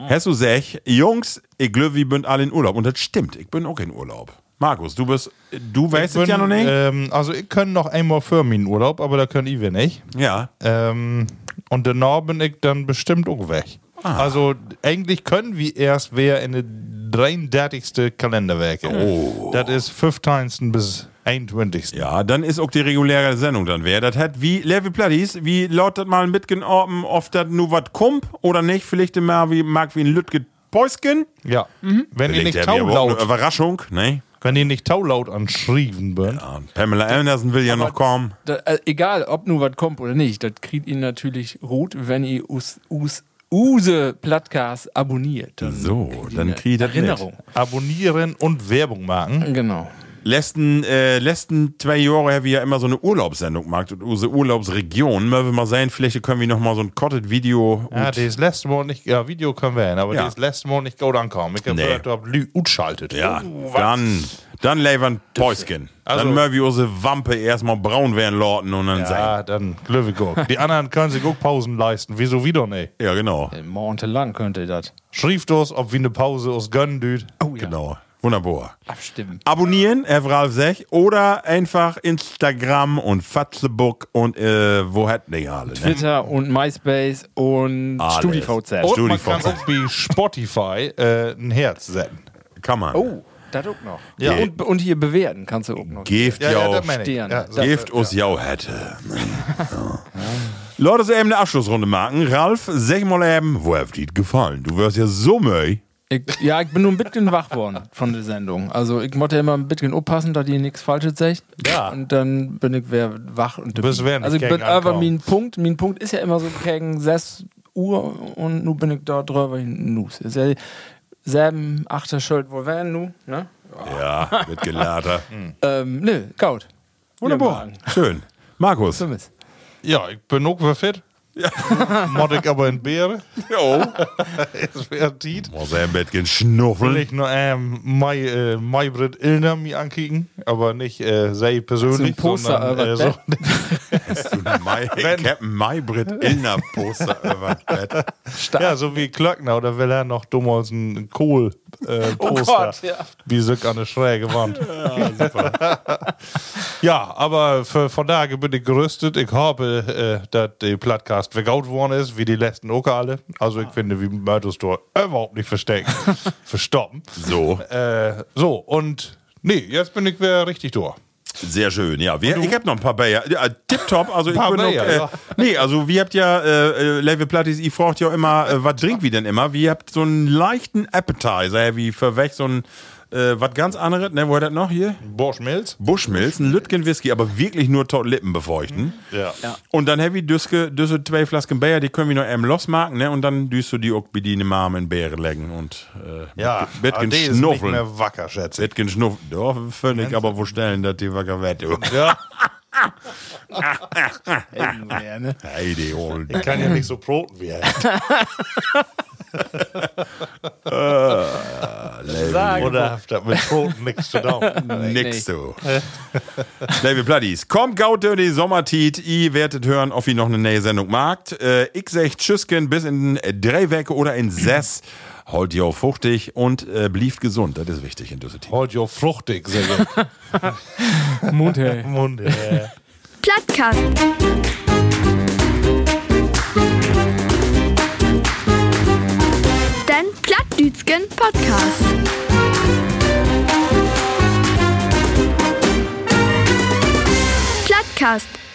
Hast du sech, Jungs, ich glaube, wir sind alle in Urlaub und das stimmt, ich bin auch in Urlaub. Markus, du bist, du weißt es ja noch nicht? Ähm, also ich kann noch einmal für meinen Urlaub, aber da können ich nicht. ja. Ähm, und danach bin ich dann bestimmt auch weg. Ah. Also eigentlich können wir erst wer in der 33. Kalenderwerke. Oh. Das ist 15. bis 21. Ja, dann ist auch die reguläre Sendung dann wer. Das hat wie Levi Platties, wie lautet mal mitgenommen, ob das nur was kommt oder nicht. Vielleicht immer wie mag wie ein Lütge Päusken. Ja. Mhm. Wenn ihr nicht taulaut, Überraschung, ne? wenn ihr nicht taulaut anschrieben bin, Ja, Pamela Anderson will ja noch kommen. Da, äh, egal, ob nur was kommt oder nicht, das kriegt ihr natürlich gut, wenn ihr us, us, Use Podcast abonniert. Dann So, kriegt dann kriegt ihr Erinnerung. abonnieren und Werbung machen. Genau. Letzten, äh, letzten zwei Jahre haben wir ja immer so eine Urlaubssendung gemacht und unsere Urlaubsregion. Mögen wir mal sein, vielleicht können wir noch mal so ein Cotted-Video. Ja, das letzte Mal nicht, ja, Video können wir hin, aber Ja. das letzte Mal nicht gut ankommen. Ich habe Nee. gehört, du habt Lü utschaltet. Ja, was? dann, Dann levern Päusken. Also- dann mögen wir unsere Wampe erstmal braun werden lauten und dann sagen. Ja, dann guck. Die anderen können sich auch Pausen leisten. Wieso wieder nicht? Ja, genau. Monatelang könnte das. Schrift uns, ob wir eine Pause uns gönnen düt. Oh ja. Genau. Wunderbar. Abstimmen. Abonnieren, Herr Ralf Sech, oder einfach Instagram und Facebook und äh, wo hätten die alle? Ne? Twitter und MySpace und Alles. StudiVZ. Und man StudiVZ. kann auch bei Spotify äh, ein Herz setzen. Kann man. Oh, das auch noch. Ja. Und, und hier bewerten kannst du auch noch. Gift Ja, ja. Stern. Ja, Gift uns ja hätte. ja. Leute, so eben eine Abschlussrunde machen. Ralf, sag mal eben, wo hat dir gefallen? Du wirst ja so möi. Ich, ja, ich bin nur ein bisschen wach worden von der Sendung. Also ich musste immer ein bisschen aufpassen, dass ihr nichts Falsches sagt. Ja. Und dann bin ich wieder wach. Und bist also ich bin aber mein Punkt, mein Punkt ist ja immer so gegen 6 Uhr und nun bin ich da drüber hinaus. Ist ja selben achter Schuld, wo wären nu, ne? Ja, mit Gelater. Ähm, nö, kaut. Wunderbar. Schön. Markus. Ja, ich bin auch fit. Ja. Mod ich aber in Beere. Jo. Es wäre Tiet. Muss er ein bisschen Will schnuffeln. ich nur ähm, Mai, äh, Maybrit Illner mir ankicken, aber nicht äh, sei persönlich, So ein Poster sondern äh, so, Hast du ein Mai, Captain Maybrit Illner Poster über Bett? ja, so wie Klöckner oder will er noch damals ein Kohl äh, Poster, Gott, ja. wie Sück an eine schräge Wand. Ja, super. ja, aber für, von daher bin ich gerüstet. Ich hoffe, äh, dass der Podcast vergaut worden ist, wie die letzten auch alle. Also ich finde, wie Mörtus überhaupt nicht verstecken, verstoppen. So. Äh, so, und nee, jetzt bin ich wieder richtig durch. Sehr schön, ja. Wir, ich habe noch ein paar Bayer. Ja, tipptopp. Also ich bin noch, äh, ja. Nee, also wir habt ja, äh, äh, Level Plattis, ihr fragt ja immer, äh, was trinkt wir denn immer? Wir habt so einen leichten Appetizer, wie für weg so ein, äh, was ganz anderes, ne, wo hat das noch hier? Borschmilz? Bushmills, ein Lütgen Whisky, aber wirklich nur tot Lippen befeuchten. Ja. Und dann habe ich düske, düsse zwei Flasken Bayer, die können wir noch eben losmachen, ne? Und dann düst du die auch bei den Arm in Bären legen und äh, Ja, die ist nicht schnuffeln. mehr wacker, schätze ich. Schnuffeln. Doch, völlig, aber wo stellen, dass die wacker du. Ja, Ja, ne? Hey, die holen. ich kann ja nicht so proten wie er. Sagen. Oder hat mit Proten nichts zu tun. Nix du. Liebe Platties, kommt gaut die Sommertit. Ihr werdet hören, ob ihr noch eine neue Sendung magt. Äh, ich sag Tschüsschen bis in drei Wochen oder in sechs. Holt ihr fruchtig und äh, blieft gesund. Das ist wichtig in dieser Zeit. Holt jo fruchtig, sag ich. Mut, hey. Mund, äh. Plattkast. Plattdütschen Podcast. Plattkast.